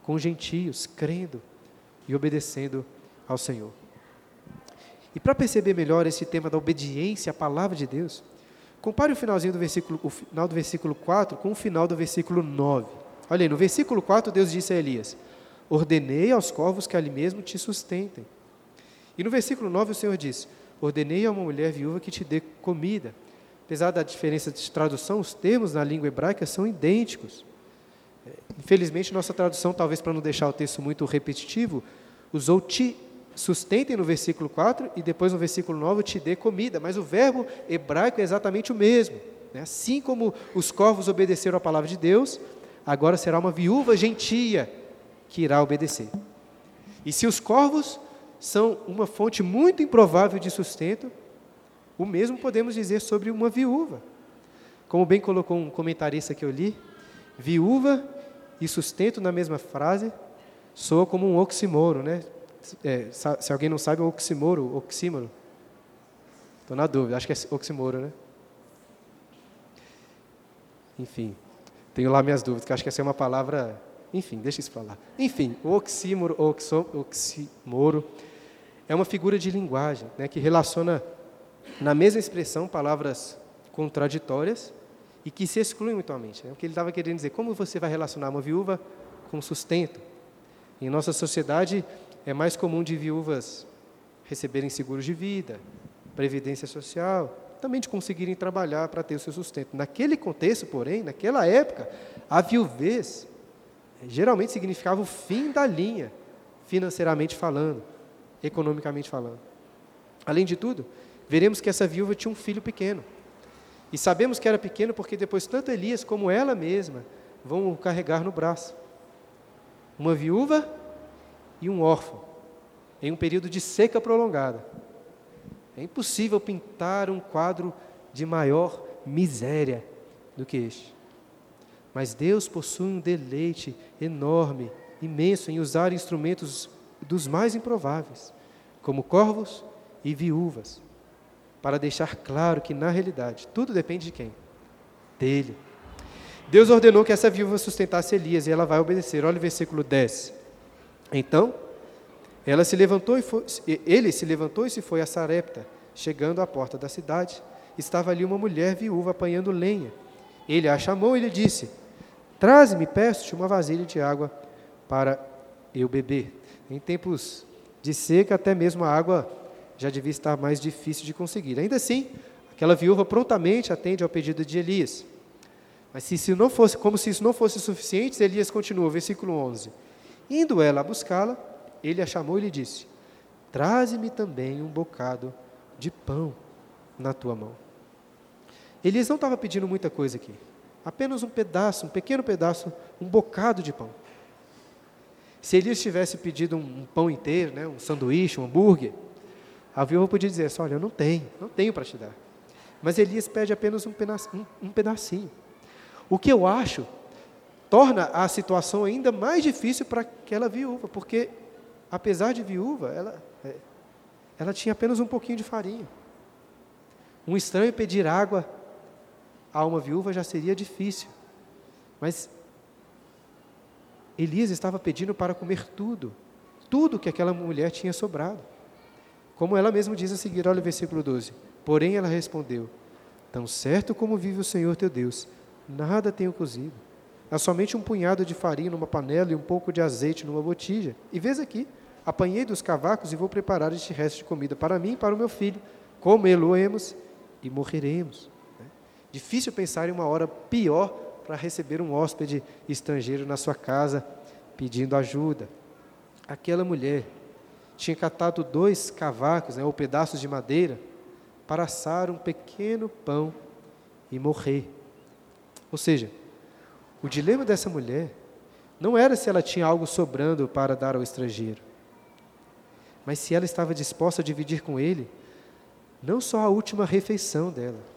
com gentios, crendo e obedecendo ao Senhor. E para perceber melhor esse tema da obediência à palavra de Deus, compare o finalzinho do versículo, o final do versículo 4 com o final do versículo 9. Olha aí, no versículo 4, Deus disse a Elias: Ordenei aos corvos que ali mesmo te sustentem. E no versículo 9 o Senhor diz: Ordenei a uma mulher viúva que te dê comida. Apesar da diferença de tradução, os termos na língua hebraica são idênticos. É, infelizmente, nossa tradução, talvez para não deixar o texto muito repetitivo, usou te sustentem no versículo 4 e depois no versículo 9 te dê comida, mas o verbo hebraico é exatamente o mesmo. Né? Assim como os corvos obedeceram à palavra de Deus, agora será uma viúva gentia que irá obedecer. E se os corvos são uma fonte muito improvável de sustento, o mesmo podemos dizer sobre uma viúva. Como bem colocou um comentarista que eu li, viúva e sustento na mesma frase soa como um oxímoro, né? É, se alguém não sabe, é um oxímoro, oxímoro. Estou na dúvida, acho que é oxímoro, né? Enfim, tenho lá minhas dúvidas, que acho que essa é uma palavra enfim, deixa isso para lá. Enfim, o oxímoro, oxímoro é uma figura de linguagem né, que relaciona na mesma expressão palavras contraditórias e que se excluem mutuamente. Né? O que ele estava querendo dizer, como você vai relacionar uma viúva com sustento? Em nossa sociedade é mais comum de viúvas receberem seguros de vida, previdência social, também de conseguirem trabalhar para ter o seu sustento. Naquele contexto, porém, naquela época, a viuvez geralmente significava o fim da linha, financeiramente falando, economicamente falando. Além de tudo, veremos que essa viúva tinha um filho pequeno. E sabemos que era pequeno porque depois tanto Elias como ela mesma vão o carregar no braço. Uma viúva e um órfão, em um período de seca prolongada. É impossível pintar um quadro de maior miséria do que este. Mas Deus possui um deleite enorme, imenso em usar instrumentos dos mais improváveis, como corvos e viúvas, para deixar claro que, na realidade, tudo depende de quem? Dele. Deus ordenou que essa viúva sustentasse Elias e ela vai obedecer. Olha o versículo 10. Então, ela se levantou e foi, ele se levantou e se foi a Sarepta. Chegando à porta da cidade, estava ali uma mulher viúva apanhando lenha. Ele a chamou e lhe disse: Traze-me, peço-te, uma vasilha de água para eu beber. Em tempos de seca, até mesmo a água já devia estar mais difícil de conseguir. Ainda assim, aquela viúva prontamente atende ao pedido de Elias. Mas se isso não fosse, como se isso não fosse suficiente, Elias continua, versículo 11. Indo ela a buscá-la, ele a chamou e lhe disse: Traze-me também um bocado de pão na tua mão. Elias não estava pedindo muita coisa aqui apenas um pedaço, um pequeno pedaço, um bocado de pão. Se Elias tivesse pedido um, pão inteiro, né, um sanduíche, um hambúrguer, a viúva podia dizer assim, olha, eu não tenho, não tenho para te dar. Mas Elias pede apenas um, pedacinho, um, um pedacinho. O que eu acho torna a situação ainda mais difícil para aquela viúva, porque apesar de viúva, ela, é, ela tinha apenas um pouquinho de farinha. Um estranho pedir água a uma viúva já seria difícil. Mas Elias estava pedindo para comer tudo, tudo que aquela mulher tinha sobrado. Como ela mesma diz a seguir, olha o versículo 12. Porém ela respondeu: Tão certo como vive o Senhor teu Deus, nada tenho cozido. Há somente um punhado de farinha numa panela e um pouco de azeite numa botija. E vês aqui, apanhei dos cavacos e vou preparar este resto de comida para mim e para o meu filho. Comê-lo-emos e morreremos. Difícil pensar em uma hora pior para receber um hóspede estrangeiro na sua casa pedindo ajuda. Aquela mulher tinha catado dois cavacos, né, ou pedaços de madeira, para assar um pequeno pão e morrer. Ou seja, o dilema dessa mulher não era se ela tinha algo sobrando para dar ao estrangeiro, mas se ela estava disposta a dividir com ele não só a última refeição dela,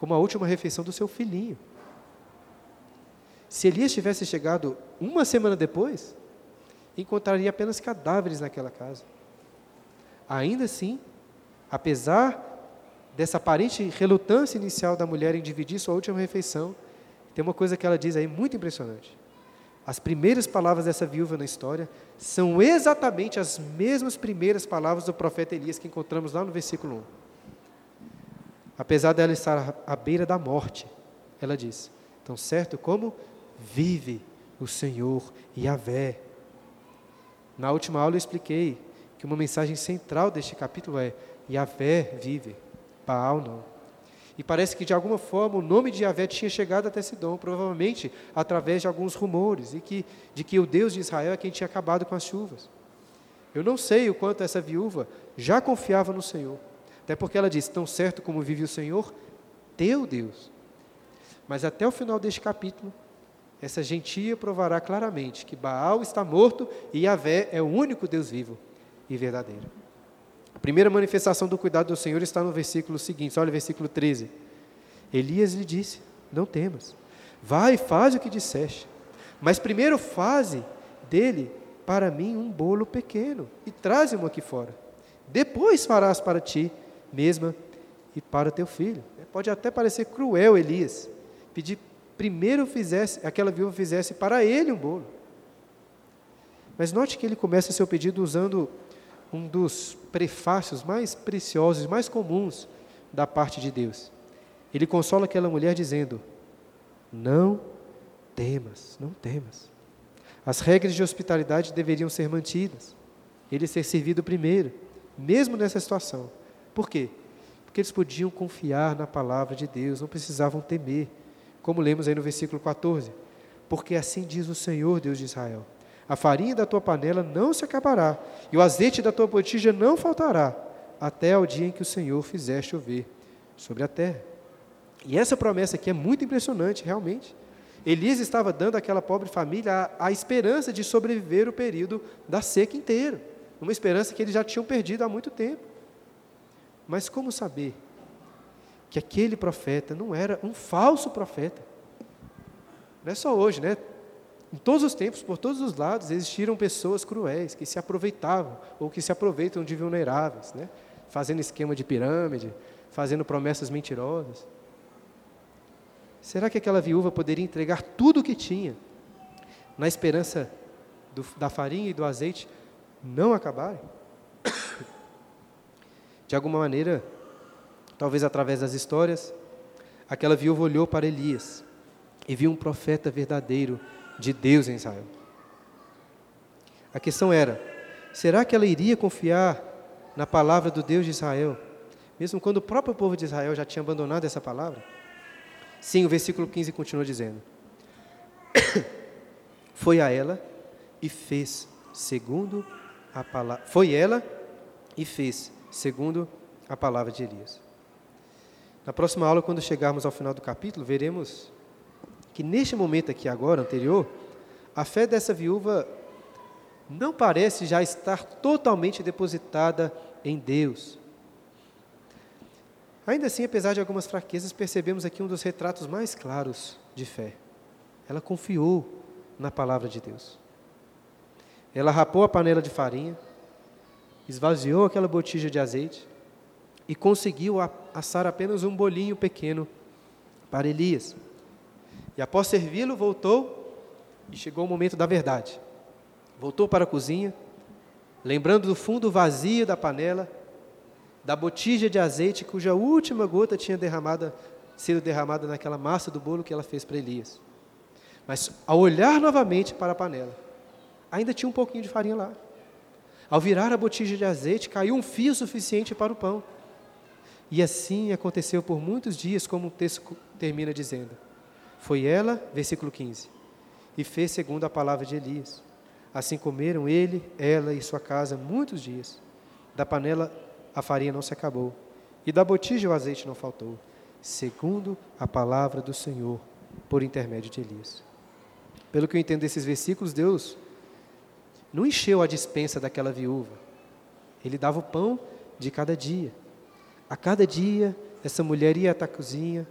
como a última refeição do seu filhinho. Se Elias tivesse chegado uma semana depois, encontraria apenas cadáveres naquela casa. Ainda assim, apesar dessa aparente relutância inicial da mulher em dividir sua última refeição, Tem uma coisa que ela diz aí muito impressionante. As primeiras palavras dessa viúva na história são exatamente as mesmas primeiras palavras do profeta Elias que encontramos lá no versículo 1. Apesar dela estar à beira da morte, ela diz: Tão certo como vive o Senhor Yahvé. Na última aula eu expliquei que uma mensagem central deste capítulo é: Yahvé vive, Baal não. E parece que de alguma forma o nome de Yahvé tinha chegado até Sidom, provavelmente através de alguns rumores, e que, de que o Deus de Israel é quem tinha acabado com as chuvas. Eu não sei o quanto essa viúva já confiava no Senhor, até porque ela disse: Tão certo como vive o Senhor, teu Deus. Mas até o final deste capítulo, essa gentia provará claramente que Baal está morto e Yahvé é o único Deus vivo e verdadeiro. A primeira manifestação do cuidado do Senhor está no versículo seguinte, olha o versículo 13. Elias lhe disse: Não temas, vai e faz o que disseste, mas primeiro faze dele para mim um bolo pequeno e traze-mo aqui fora. Depois farás para ti mesma e para teu filho. Pode até parecer cruel, Elias, pedir primeiro fizesse, aquela viúva fizesse para ele um bolo. Mas note que ele começa seu pedido usando um dos prefácios mais preciosos, mais comuns da parte de Deus. Ele consola aquela mulher dizendo: Não temas, não temas. As regras de hospitalidade deveriam ser mantidas. Ele ser servido primeiro, mesmo nessa situação. Por quê? Porque eles podiam confiar na palavra de Deus, não precisavam temer. Como lemos aí no versículo 14: Porque assim diz o Senhor, Deus de Israel: A farinha da tua panela não se acabará, e o azeite da tua botija não faltará, até o dia em que o Senhor fizer chover sobre a terra. E essa promessa aqui é muito impressionante, realmente. Elias estava dando àquela pobre família a, a, esperança de sobreviver o período da seca inteiro, uma esperança que eles já tinham perdido há muito tempo. Mas como saber que aquele profeta não era um falso profeta. Não é só hoje, né? Em todos os tempos, por todos os lados, existiram pessoas cruéis que se aproveitavam ou que se aproveitam de vulneráveis, né? Fazendo esquema de pirâmide, fazendo promessas mentirosas. Será que aquela viúva poderia entregar tudo o que tinha, na esperança do, da farinha e do azeite não acabarem? De alguma maneira, talvez através das histórias, aquela viúva olhou para Elias e viu um profeta verdadeiro de Deus em Israel. A questão era: será que ela iria confiar na palavra do Deus de Israel, mesmo quando o próprio povo de Israel já tinha abandonado essa palavra? Sim, o versículo 15 continua dizendo: Foi a ela e fez segundo a palavra. Foi ela e fez segundo a palavra de Elias. Na próxima aula, quando chegarmos ao final do capítulo, veremos que neste momento aqui agora, anterior, a fé dessa viúva não parece já estar totalmente depositada em Deus. Ainda assim, apesar de algumas fraquezas, percebemos aqui um dos retratos mais claros de fé. Ela confiou na palavra de Deus. Ela rapou a panela de farinha, esvaziou aquela botija de azeite, e conseguiu assar apenas um bolinho pequeno para Elias. E após servi-lo, voltou e chegou o momento da verdade. Voltou para a cozinha, lembrando do fundo vazio da panela, da botija de azeite cuja última gota tinha derramada, sido derramada naquela massa do bolo que ela fez para Elias. Mas ao olhar novamente para a panela, ainda tinha um pouquinho de farinha lá. Ao virar a botija de azeite, caiu um fio suficiente para o pão. E assim aconteceu por muitos dias, como o texto termina dizendo. Foi ela, versículo 15, e fez segundo a palavra de Elias. Assim comeram ele, ela e sua casa muitos dias. Da panela a farinha não se acabou, e da botija o azeite não faltou, segundo a palavra do Senhor, por intermédio de Elias. Pelo que eu entendo desses versículos, Deus não encheu a dispensa daquela viúva. Ele dava o pão de cada dia. A cada dia, essa mulher ia até a cozinha,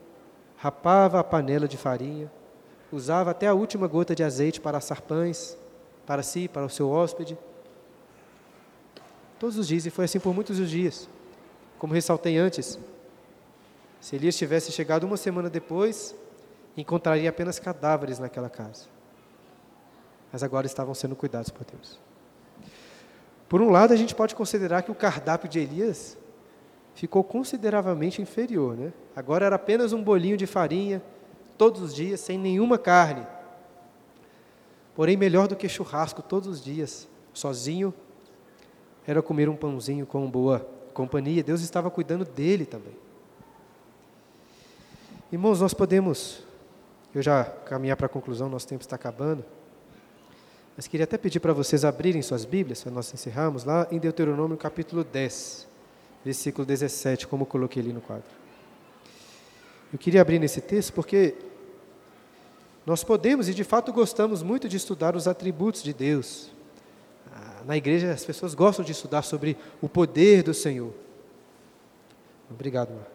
rapava a panela de farinha, usava até a última gota de azeite para assar pães, para si, para o seu hóspede. Todos os dias, e foi assim por muitos dias. Como ressaltei antes, se Elias tivesse chegado uma semana depois, encontraria apenas cadáveres naquela casa. Mas agora estavam sendo cuidados por Deus. Por um lado, a gente pode considerar que o cardápio de Elias ficou consideravelmente inferior. Né? Agora era apenas um bolinho de farinha, todos os dias, sem nenhuma carne. Porém, melhor do que churrasco todos os dias, sozinho, era comer um pãozinho com boa companhia. Deus estava cuidando dele também. Irmãos, nós podemos, eu já caminhar para a conclusão, nosso tempo está acabando, mas queria até pedir para vocês abrirem suas Bíblias, nós encerrarmos, lá em Deuteronômio capítulo 10, versículo 17, como coloquei ali no quadro. Eu queria abrir nesse texto porque nós podemos e de fato gostamos muito de estudar os atributos de Deus. Ah, na igreja as pessoas gostam de estudar sobre o poder do Senhor. Obrigado, Mar.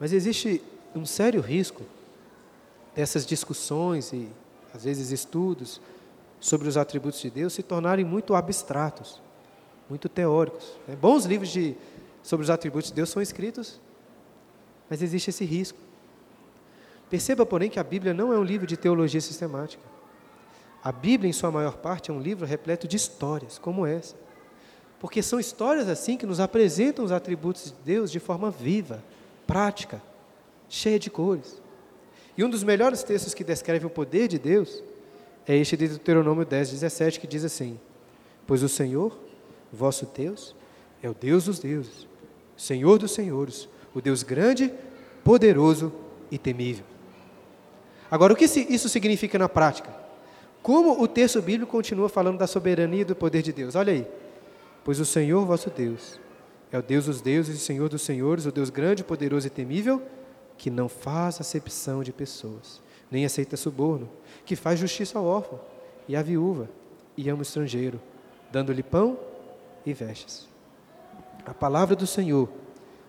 Mas existe um sério risco dessas discussões e, às vezes, estudos sobre os atributos de Deus se tornarem muito abstratos, muito teóricos. Né? Bons livros de, sobre os atributos de Deus são escritos, mas existe esse risco. Perceba, porém, que a Bíblia não é um livro de teologia sistemática. A Bíblia, em sua maior parte, é um livro repleto de histórias, como essa. Porque são histórias assim que nos apresentam os atributos de Deus de forma viva, prática, cheia de cores. E um dos melhores textos que descreve o poder de Deus é este de Deuteronômio 10, 17, que diz assim: Pois o Senhor, vosso Deus, é o Deus dos deuses, Senhor dos senhores, o Deus grande, poderoso e temível. Agora, o que isso significa na prática? Como o texto bíblico continua falando da soberania e do poder de Deus? Olha aí. Pois o Senhor, vosso Deus, é o Deus dos deuses e Senhor dos senhores, o Deus grande, poderoso e temível, que não faz acepção de pessoas, nem aceita suborno, que faz justiça ao órfão e à viúva, e ama o estrangeiro, dando-lhe pão e vestes. A palavra do Senhor,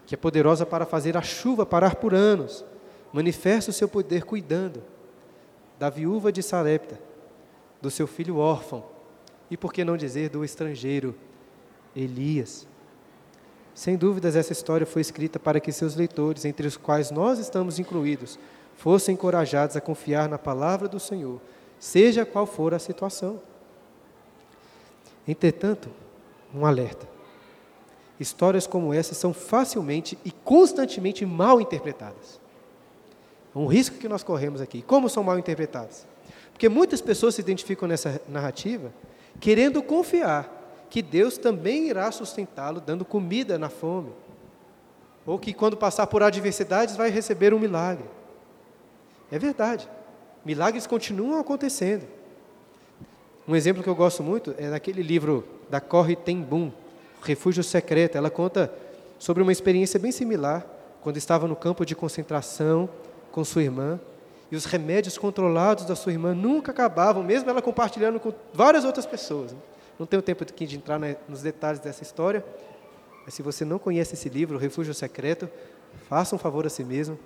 que é poderosa para fazer a chuva parar por anos, manifesta o seu poder cuidando da viúva de Sarepta, do seu filho órfão, e por que não dizer do estrangeiro Elias. Sem dúvidas, essa história foi escrita para que seus leitores, entre os quais nós estamos incluídos, fossem encorajados a confiar na palavra do Senhor, seja qual for a situação. Entretanto, um alerta. Histórias como essa são facilmente e constantemente mal interpretadas. É um risco que nós corremos aqui. Como são mal interpretadas? Porque muitas pessoas se identificam nessa narrativa querendo confiar que Deus também irá sustentá-lo dando comida na fome. Ou que quando passar por adversidades vai receber um milagre. É verdade. Milagres continuam acontecendo. Um exemplo que eu gosto muito é naquele livro da Corre Ten Boom, Refúgio Secreto. Ela conta sobre uma experiência bem similar quando estava no campo de concentração com sua irmã e os remédios controlados da sua irmã nunca acabavam, mesmo ela compartilhando com várias outras pessoas. Não tenho tempo aqui de entrar nos detalhes dessa história, mas se você não conhece esse livro, Refúgio Secreto, faça um favor a si mesmo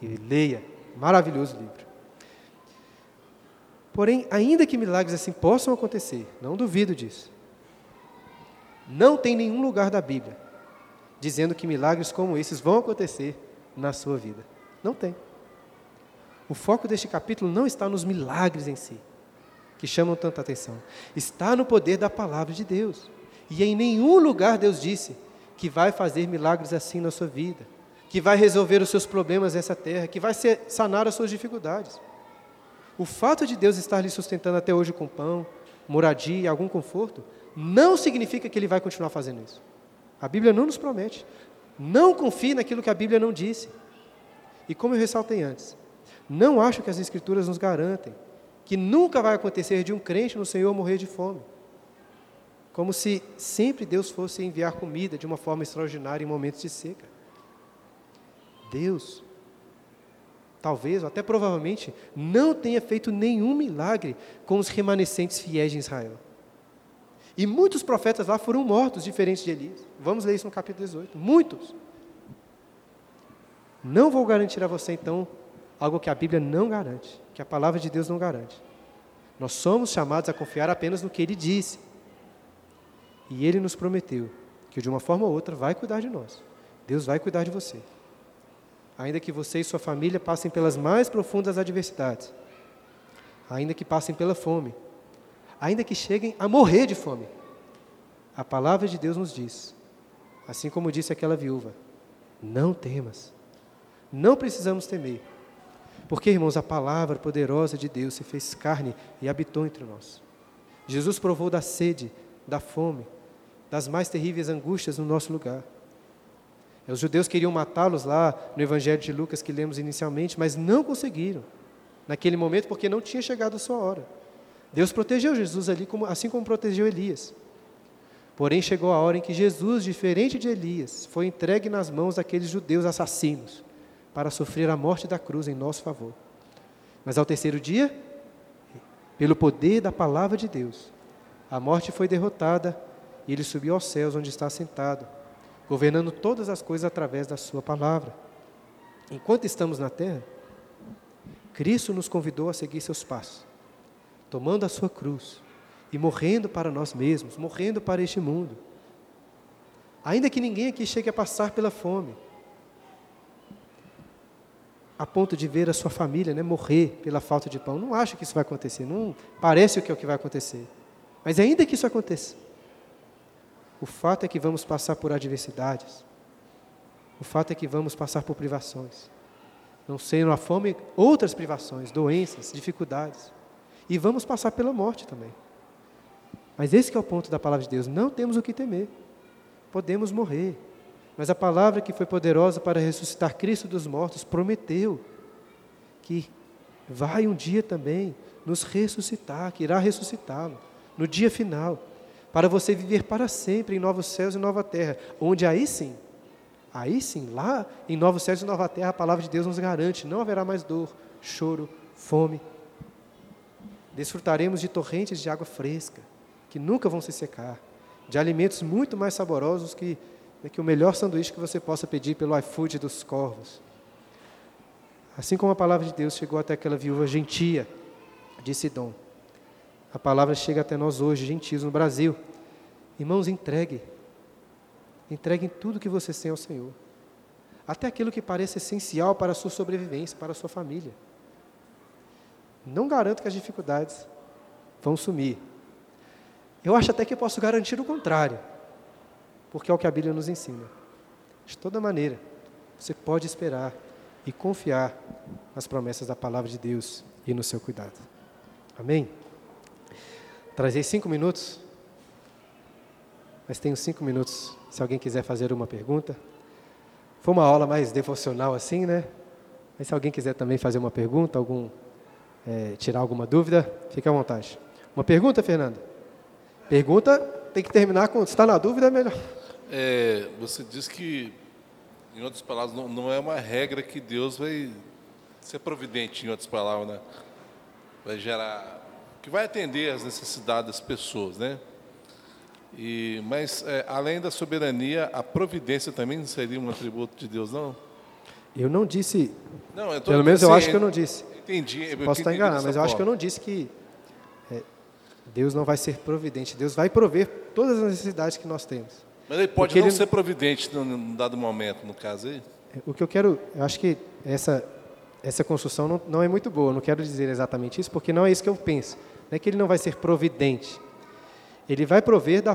e leia. Maravilhoso livro. Porém, ainda que milagres assim possam acontecer, não duvido disso. Não tem nenhum lugar da Bíblia dizendo que milagres como esses vão acontecer na sua vida. Não tem. O foco deste capítulo não está nos milagres em si que chamam tanta atenção. Está no poder da palavra de Deus. E em nenhum lugar Deus disse que vai fazer milagres assim na sua vida, que vai resolver os seus problemas nessa terra, que vai sanar as suas dificuldades. O fato de Deus estar lhe sustentando até hoje com pão, moradia e algum conforto, não significa que Ele vai continuar fazendo isso. A Bíblia não nos promete. Não confie naquilo que a Bíblia não disse. E como eu ressaltei antes, não acho que as Escrituras nos garantem que nunca vai acontecer de um crente no Senhor morrer de fome. Como se sempre Deus fosse enviar comida de uma forma extraordinária em momentos de seca. Deus, talvez, ou até provavelmente, não tenha feito nenhum milagre com os remanescentes fiéis de Israel. E muitos profetas lá foram mortos, diferentes de Elias. Vamos ler isso no capítulo 18. Muitos. Não vou garantir a você, então, algo que a Bíblia não garante que a palavra de Deus não garante. Nós somos chamados a confiar apenas no que Ele disse. E Ele nos prometeu que de uma forma ou outra vai cuidar de nós. Deus vai cuidar de você. Ainda que você e sua família passem pelas mais profundas adversidades, ainda que passem pela fome, ainda que cheguem a morrer de fome, a palavra de Deus nos diz, assim como disse aquela viúva: não temas, não precisamos temer, porque, irmãos, a palavra poderosa de Deus se fez carne e habitou entre nós. Jesus provou da sede, da fome, das mais terríveis angústias no nosso lugar. Os judeus queriam matá-los lá no Evangelho de Lucas que lemos inicialmente, mas não conseguiram naquele momento porque não tinha chegado a sua hora. Deus protegeu Jesus ali, assim como protegeu Elias. Porém, chegou a hora em que Jesus, diferente de Elias, foi entregue nas mãos daqueles judeus assassinos para sofrer a morte da cruz em nosso favor. Mas ao terceiro dia, pelo poder da palavra de Deus, a morte foi derrotada e ele subiu aos céus, onde está sentado, governando todas as coisas através da Sua palavra. Enquanto estamos na terra, Cristo nos convidou a seguir seus passos, tomando a Sua cruz e morrendo para nós mesmos, morrendo para este mundo. Ainda que ninguém aqui chegue a passar pela fome, a ponto de ver a sua família né, morrer pela falta de pão. Não acho que isso vai acontecer, não parece o que é o que vai acontecer. Mas ainda que isso aconteça, o fato é que vamos passar por adversidades. O fato é que vamos passar por privações. Não sendo a fome, outras privações, doenças, dificuldades. E vamos passar pela morte também. Mas esse é o ponto da palavra de Deus. Não temos o que temer. Podemos morrer. Mas a palavra que foi poderosa para ressuscitar Cristo dos mortos prometeu que vai um dia também nos ressuscitar, que irá ressuscitá-lo no dia final para você viver para sempre em novos céus e nova terra, onde? Aí sim, aí sim, lá em novos céus e nova terra, a palavra de Deus nos garante: não haverá mais dor, choro, fome. Desfrutaremos de torrentes de água fresca, que nunca vão se secar, de alimentos muito mais saborosos que, né, que o melhor sanduíche que você possa pedir pelo iFood dos corvos. Assim como a palavra de Deus chegou até aquela viúva gentia de Sidom, a palavra chega até nós hoje, gentios no Brasil. Irmãos, entregue. Entreguem tudo que vocês têm ao Senhor. Até aquilo que parece essencial para a sua sobrevivência, para a sua família. Não garanto que as dificuldades vão sumir. Eu acho até que posso garantir o contrário, porque é o que a Bíblia nos ensina. De toda maneira, você pode esperar e confiar nas promessas da palavra de Deus e no seu cuidado. Amém? Trazei cinco minutos, mas tenho cinco minutos se alguém quiser fazer uma pergunta. Foi uma aula mais devocional assim, né? Mas se alguém quiser também fazer uma pergunta, algum é, tirar alguma dúvida, fique à vontade. Uma pergunta, Fernanda? Pergunta tem que terminar com. Se está na dúvida, é melhor. É, você diz que, em outras palavras, não, não, é uma regra que Deus vai ser providente, em outras palavras, né? Vai gerar que vai atender às necessidades das pessoas, né? E, mas, é, além da soberania, a providência também seria um atributo de Deus, não? Eu não disse. Não, eu tô, pelo menos assim, eu acho que eu não disse. Entendi. Eu Posso estar enganado, mas eu acho que eu não disse que é, Deus não vai ser providente. Deus vai prover todas as necessidades que nós temos. Mas ele pode não ele... ser providente num dado momento, no caso aí? O que eu quero, eu acho que essa essa construção não, não é muito boa. Eu não quero dizer exatamente isso, porque não é isso que eu penso. Não é que ele não vai ser providente. Ele vai prover da,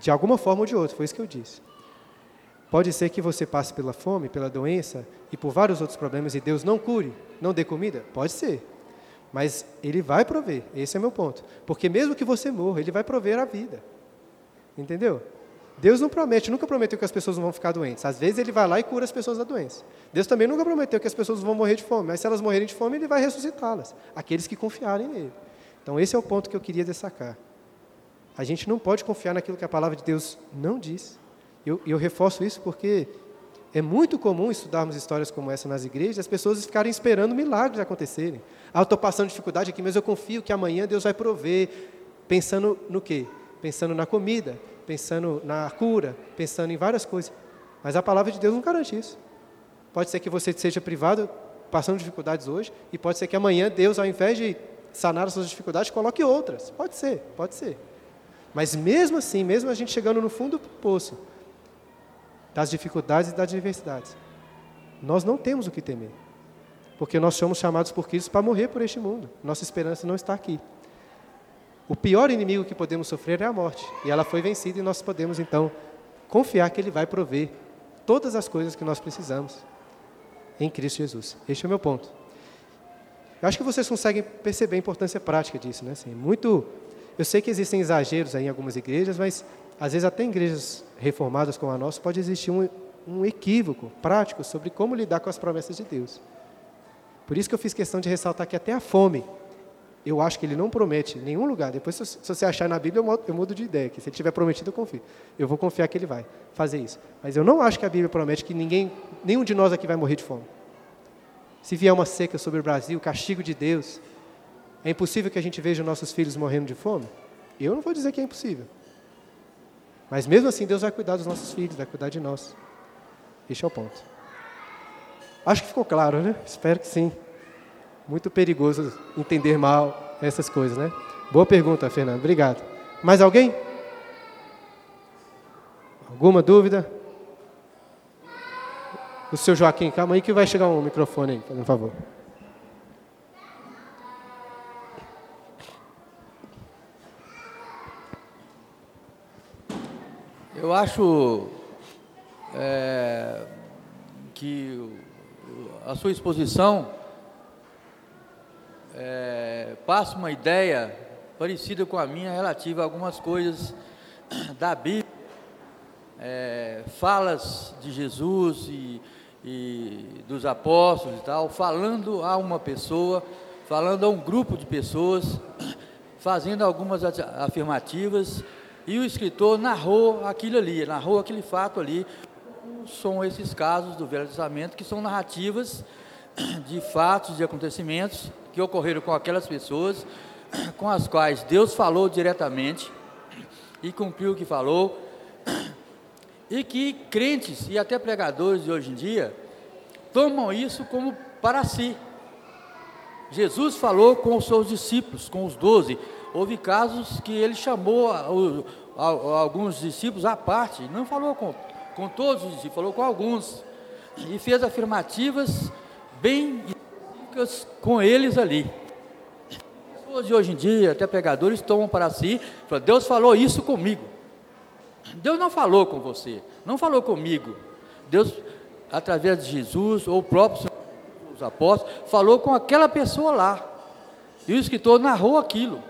de alguma forma ou de outra, foi isso que eu disse. Pode ser que você passe pela fome, pela doença e por vários outros problemas e Deus não cure, não dê comida? Pode ser. Mas Ele vai prover, esse é meu ponto. Porque mesmo que você morra, Ele vai prover a vida. Entendeu? Deus não promete, nunca prometeu que as pessoas não vão ficar doentes. Às vezes Ele vai lá e cura as pessoas da doença. Deus também nunca prometeu que as pessoas vão morrer de fome, mas se elas morrerem de fome, Ele vai ressuscitá-las. Aqueles que confiarem nele. Então, esse é o ponto que eu queria destacar. A gente não pode confiar naquilo que a palavra de Deus não diz. Eu, eu reforço isso porque é muito comum estudarmos histórias como essa nas igrejas, as pessoas ficarem esperando milagres acontecerem. Ah, eu estou passando dificuldade aqui, mas eu confio que amanhã Deus vai prover. Pensando no quê? Pensando na comida, pensando na cura, pensando em várias coisas. Mas a palavra de Deus não garante isso. Pode ser que você seja privado passando dificuldades hoje, e pode ser que amanhã Deus, ao invés de sanar as suas dificuldades, coloque outras. Pode ser, pode ser. Mas mesmo assim, mesmo a gente chegando no fundo do poço, das dificuldades e das adversidades. Nós não temos o que temer, porque nós somos chamados por Cristo para morrer por este mundo. Nossa esperança não está aqui. O pior inimigo que podemos sofrer é a morte, e ela foi vencida, e nós podemos então confiar que Ele vai prover todas as coisas que nós precisamos em Cristo Jesus. Este é o meu ponto. Eu acho que vocês conseguem perceber a importância prática disso, né? Assim, muito. Eu sei que existem exageros aí em algumas igrejas, mas às vezes até em igrejas reformadas como a nossa pode existir um, um equívoco prático sobre como lidar com as promessas de Deus. Por isso que eu fiz questão de ressaltar que até a fome, eu acho que ele não promete em nenhum lugar. Depois, se, você achar na Bíblia, eu mudo, de ideia. Que se ele tiver prometido, eu confio. Eu vou confiar que ele vai fazer isso. Mas eu não acho que a Bíblia promete que ninguém, nenhum de nós aqui vai morrer de fome. Se vier uma seca sobre o Brasil, castigo de Deus, é impossível que a gente veja nossos filhos morrendo de fome? Eu não vou dizer que é impossível. Mas mesmo assim, Deus vai cuidar dos nossos filhos, vai cuidar de nós. Este é o ponto. Acho que ficou claro, né? Espero que sim. Muito perigoso entender mal essas coisas, né? Boa pergunta, Fernando. Obrigado. Mais alguém? Alguma dúvida? O seu Joaquim, calma aí que vai chegar um microfone aí, por favor. Eu acho é, que a sua exposição é, passa uma ideia parecida com a minha relativa a algumas coisas da Bíblia, é, falas de Jesus e e dos apóstolos e tal, falando a uma pessoa, falando a um grupo de pessoas, fazendo algumas afirmativas, e o escritor narrou aquilo ali, narrou aquele fato ali. São esses casos do Velho Testamento que são narrativas de fatos, de acontecimentos que ocorreram com aquelas pessoas, com as quais Deus falou diretamente e cumpriu o que falou, e que crentes e até pregadores de hoje em dia tomam isso como para si. Jesus falou com os seus discípulos, com os doze. Houve casos que ele chamou alguns discípulos à parte, não falou com, com todos os discípulos, falou com alguns. E fez afirmativas bem com eles ali. Pessoas de hoje em dia, até pregadores, tomam para si, falam, Deus falou isso comigo. Deus não falou com você, não falou comigo. Deus, através de Jesus, ou o próprio os apóstolos, falou com aquela pessoa lá. E o escritor narrou aquilo.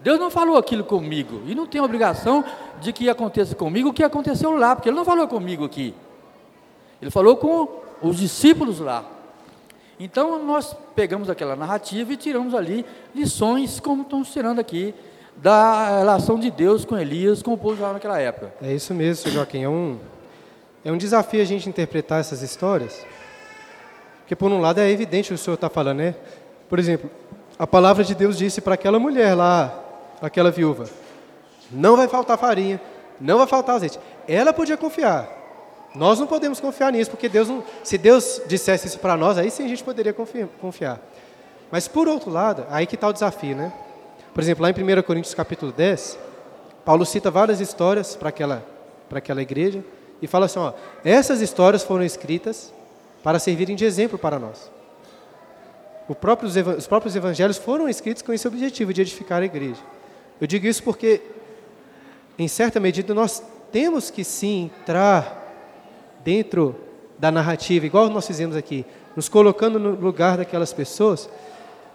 Deus não falou aquilo comigo. E não tem obrigação de que aconteça comigo o que aconteceu lá, porque ele não falou comigo aqui. Ele falou com os discípulos lá. Então nós pegamos aquela narrativa e tiramos ali lições, como estamos tirando aqui da relação de Deus com Elias, com o povo já naquela época. É isso mesmo. Joaquim. É um, é um desafio a gente interpretar essas histórias, porque, por um lado, é evidente o que o senhor está falando, né? Por exemplo, a palavra de Deus disse para aquela mulher lá, aquela viúva: não vai faltar farinha, não vai faltar azeite. Ela podia confiar. Nós não podemos confiar nisso, porque Deus não, se Deus dissesse isso para nós, aí sim a gente poderia confiar. Mas, por outro lado, aí que está o desafio, né? Por exemplo, lá em 1 Coríntios capítulo 10, Paulo cita várias histórias para aquela, para aquela igreja e fala assim: ó, essas histórias foram escritas para servirem de exemplo para nós. Próprio, os próprios evangelhos foram escritos com esse objetivo de edificar a igreja. Eu digo isso porque, em certa medida, nós temos que sim entrar dentro da narrativa, igual nós fizemos aqui, nos colocando no lugar daquelas pessoas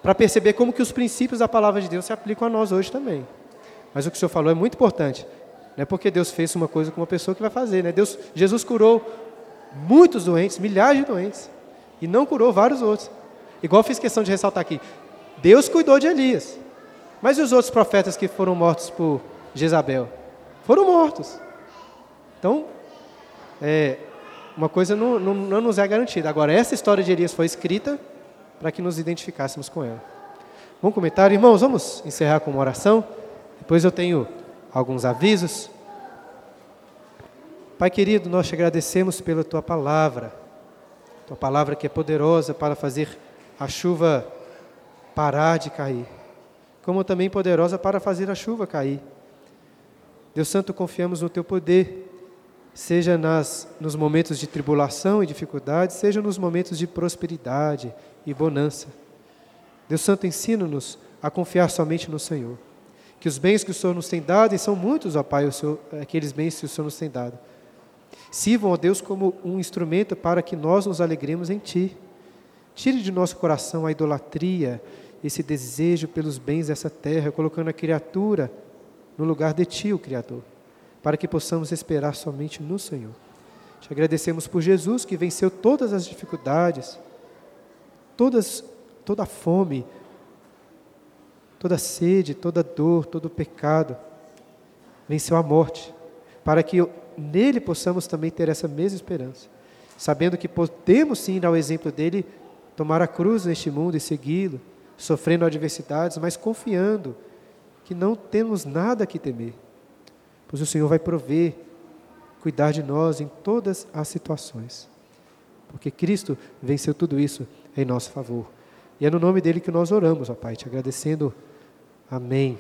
para perceber como que os princípios da palavra de Deus se aplicam a nós hoje também. Mas o que o senhor falou é muito importante. Não é porque Deus fez uma coisa com uma pessoa que vai fazer. Né? Deus, Jesus curou muitos doentes, milhares de doentes, e não curou vários outros. Igual fiz questão de ressaltar aqui. Deus cuidou de Elias. Mas e os outros profetas que foram mortos por Jezabel? Foram mortos. Então, é, uma coisa não, não, não nos é garantida. Agora, essa história de Elias foi escrita para que nos identificássemos com ela. Bom comentário, irmãos, vamos encerrar com uma oração. Depois eu tenho alguns avisos. Pai querido, nós te agradecemos pela tua palavra, tua palavra que é poderosa para fazer a chuva parar de cair, como também poderosa para fazer a chuva cair. Deus Santo, confiamos no teu poder seja nas, nos momentos de tribulação e dificuldade, seja nos momentos de prosperidade e bonança. Deus Santo, ensina-nos a confiar somente no Senhor. Que os bens que o Senhor nos tem dado, e são muitos, ó Pai, Senhor, aqueles bens que o Senhor nos tem dado, sirvam, ó Deus, como um instrumento para que nós nos alegremos em Ti. Tire de nosso coração a idolatria, esse desejo pelos bens dessa terra, colocando a criatura no lugar de Ti, o Criador, para que possamos esperar somente no Senhor. Te agradecemos por Jesus que venceu todas as dificuldades, todas, toda a fome, toda a sede, toda a dor, todo o pecado. Venceu a morte, para que nele possamos também ter essa mesma esperança, sabendo que podemos sim, ao exemplo dele, tomar a cruz neste mundo e segui-lo, sofrendo adversidades, mas confiando que não temos nada que temer, pois o Senhor vai prover, cuidar de nós em todas as situações, porque Cristo venceu tudo isso em nosso favor. E é no nome dele que nós oramos, ó Pai, te agradecendo. Amém.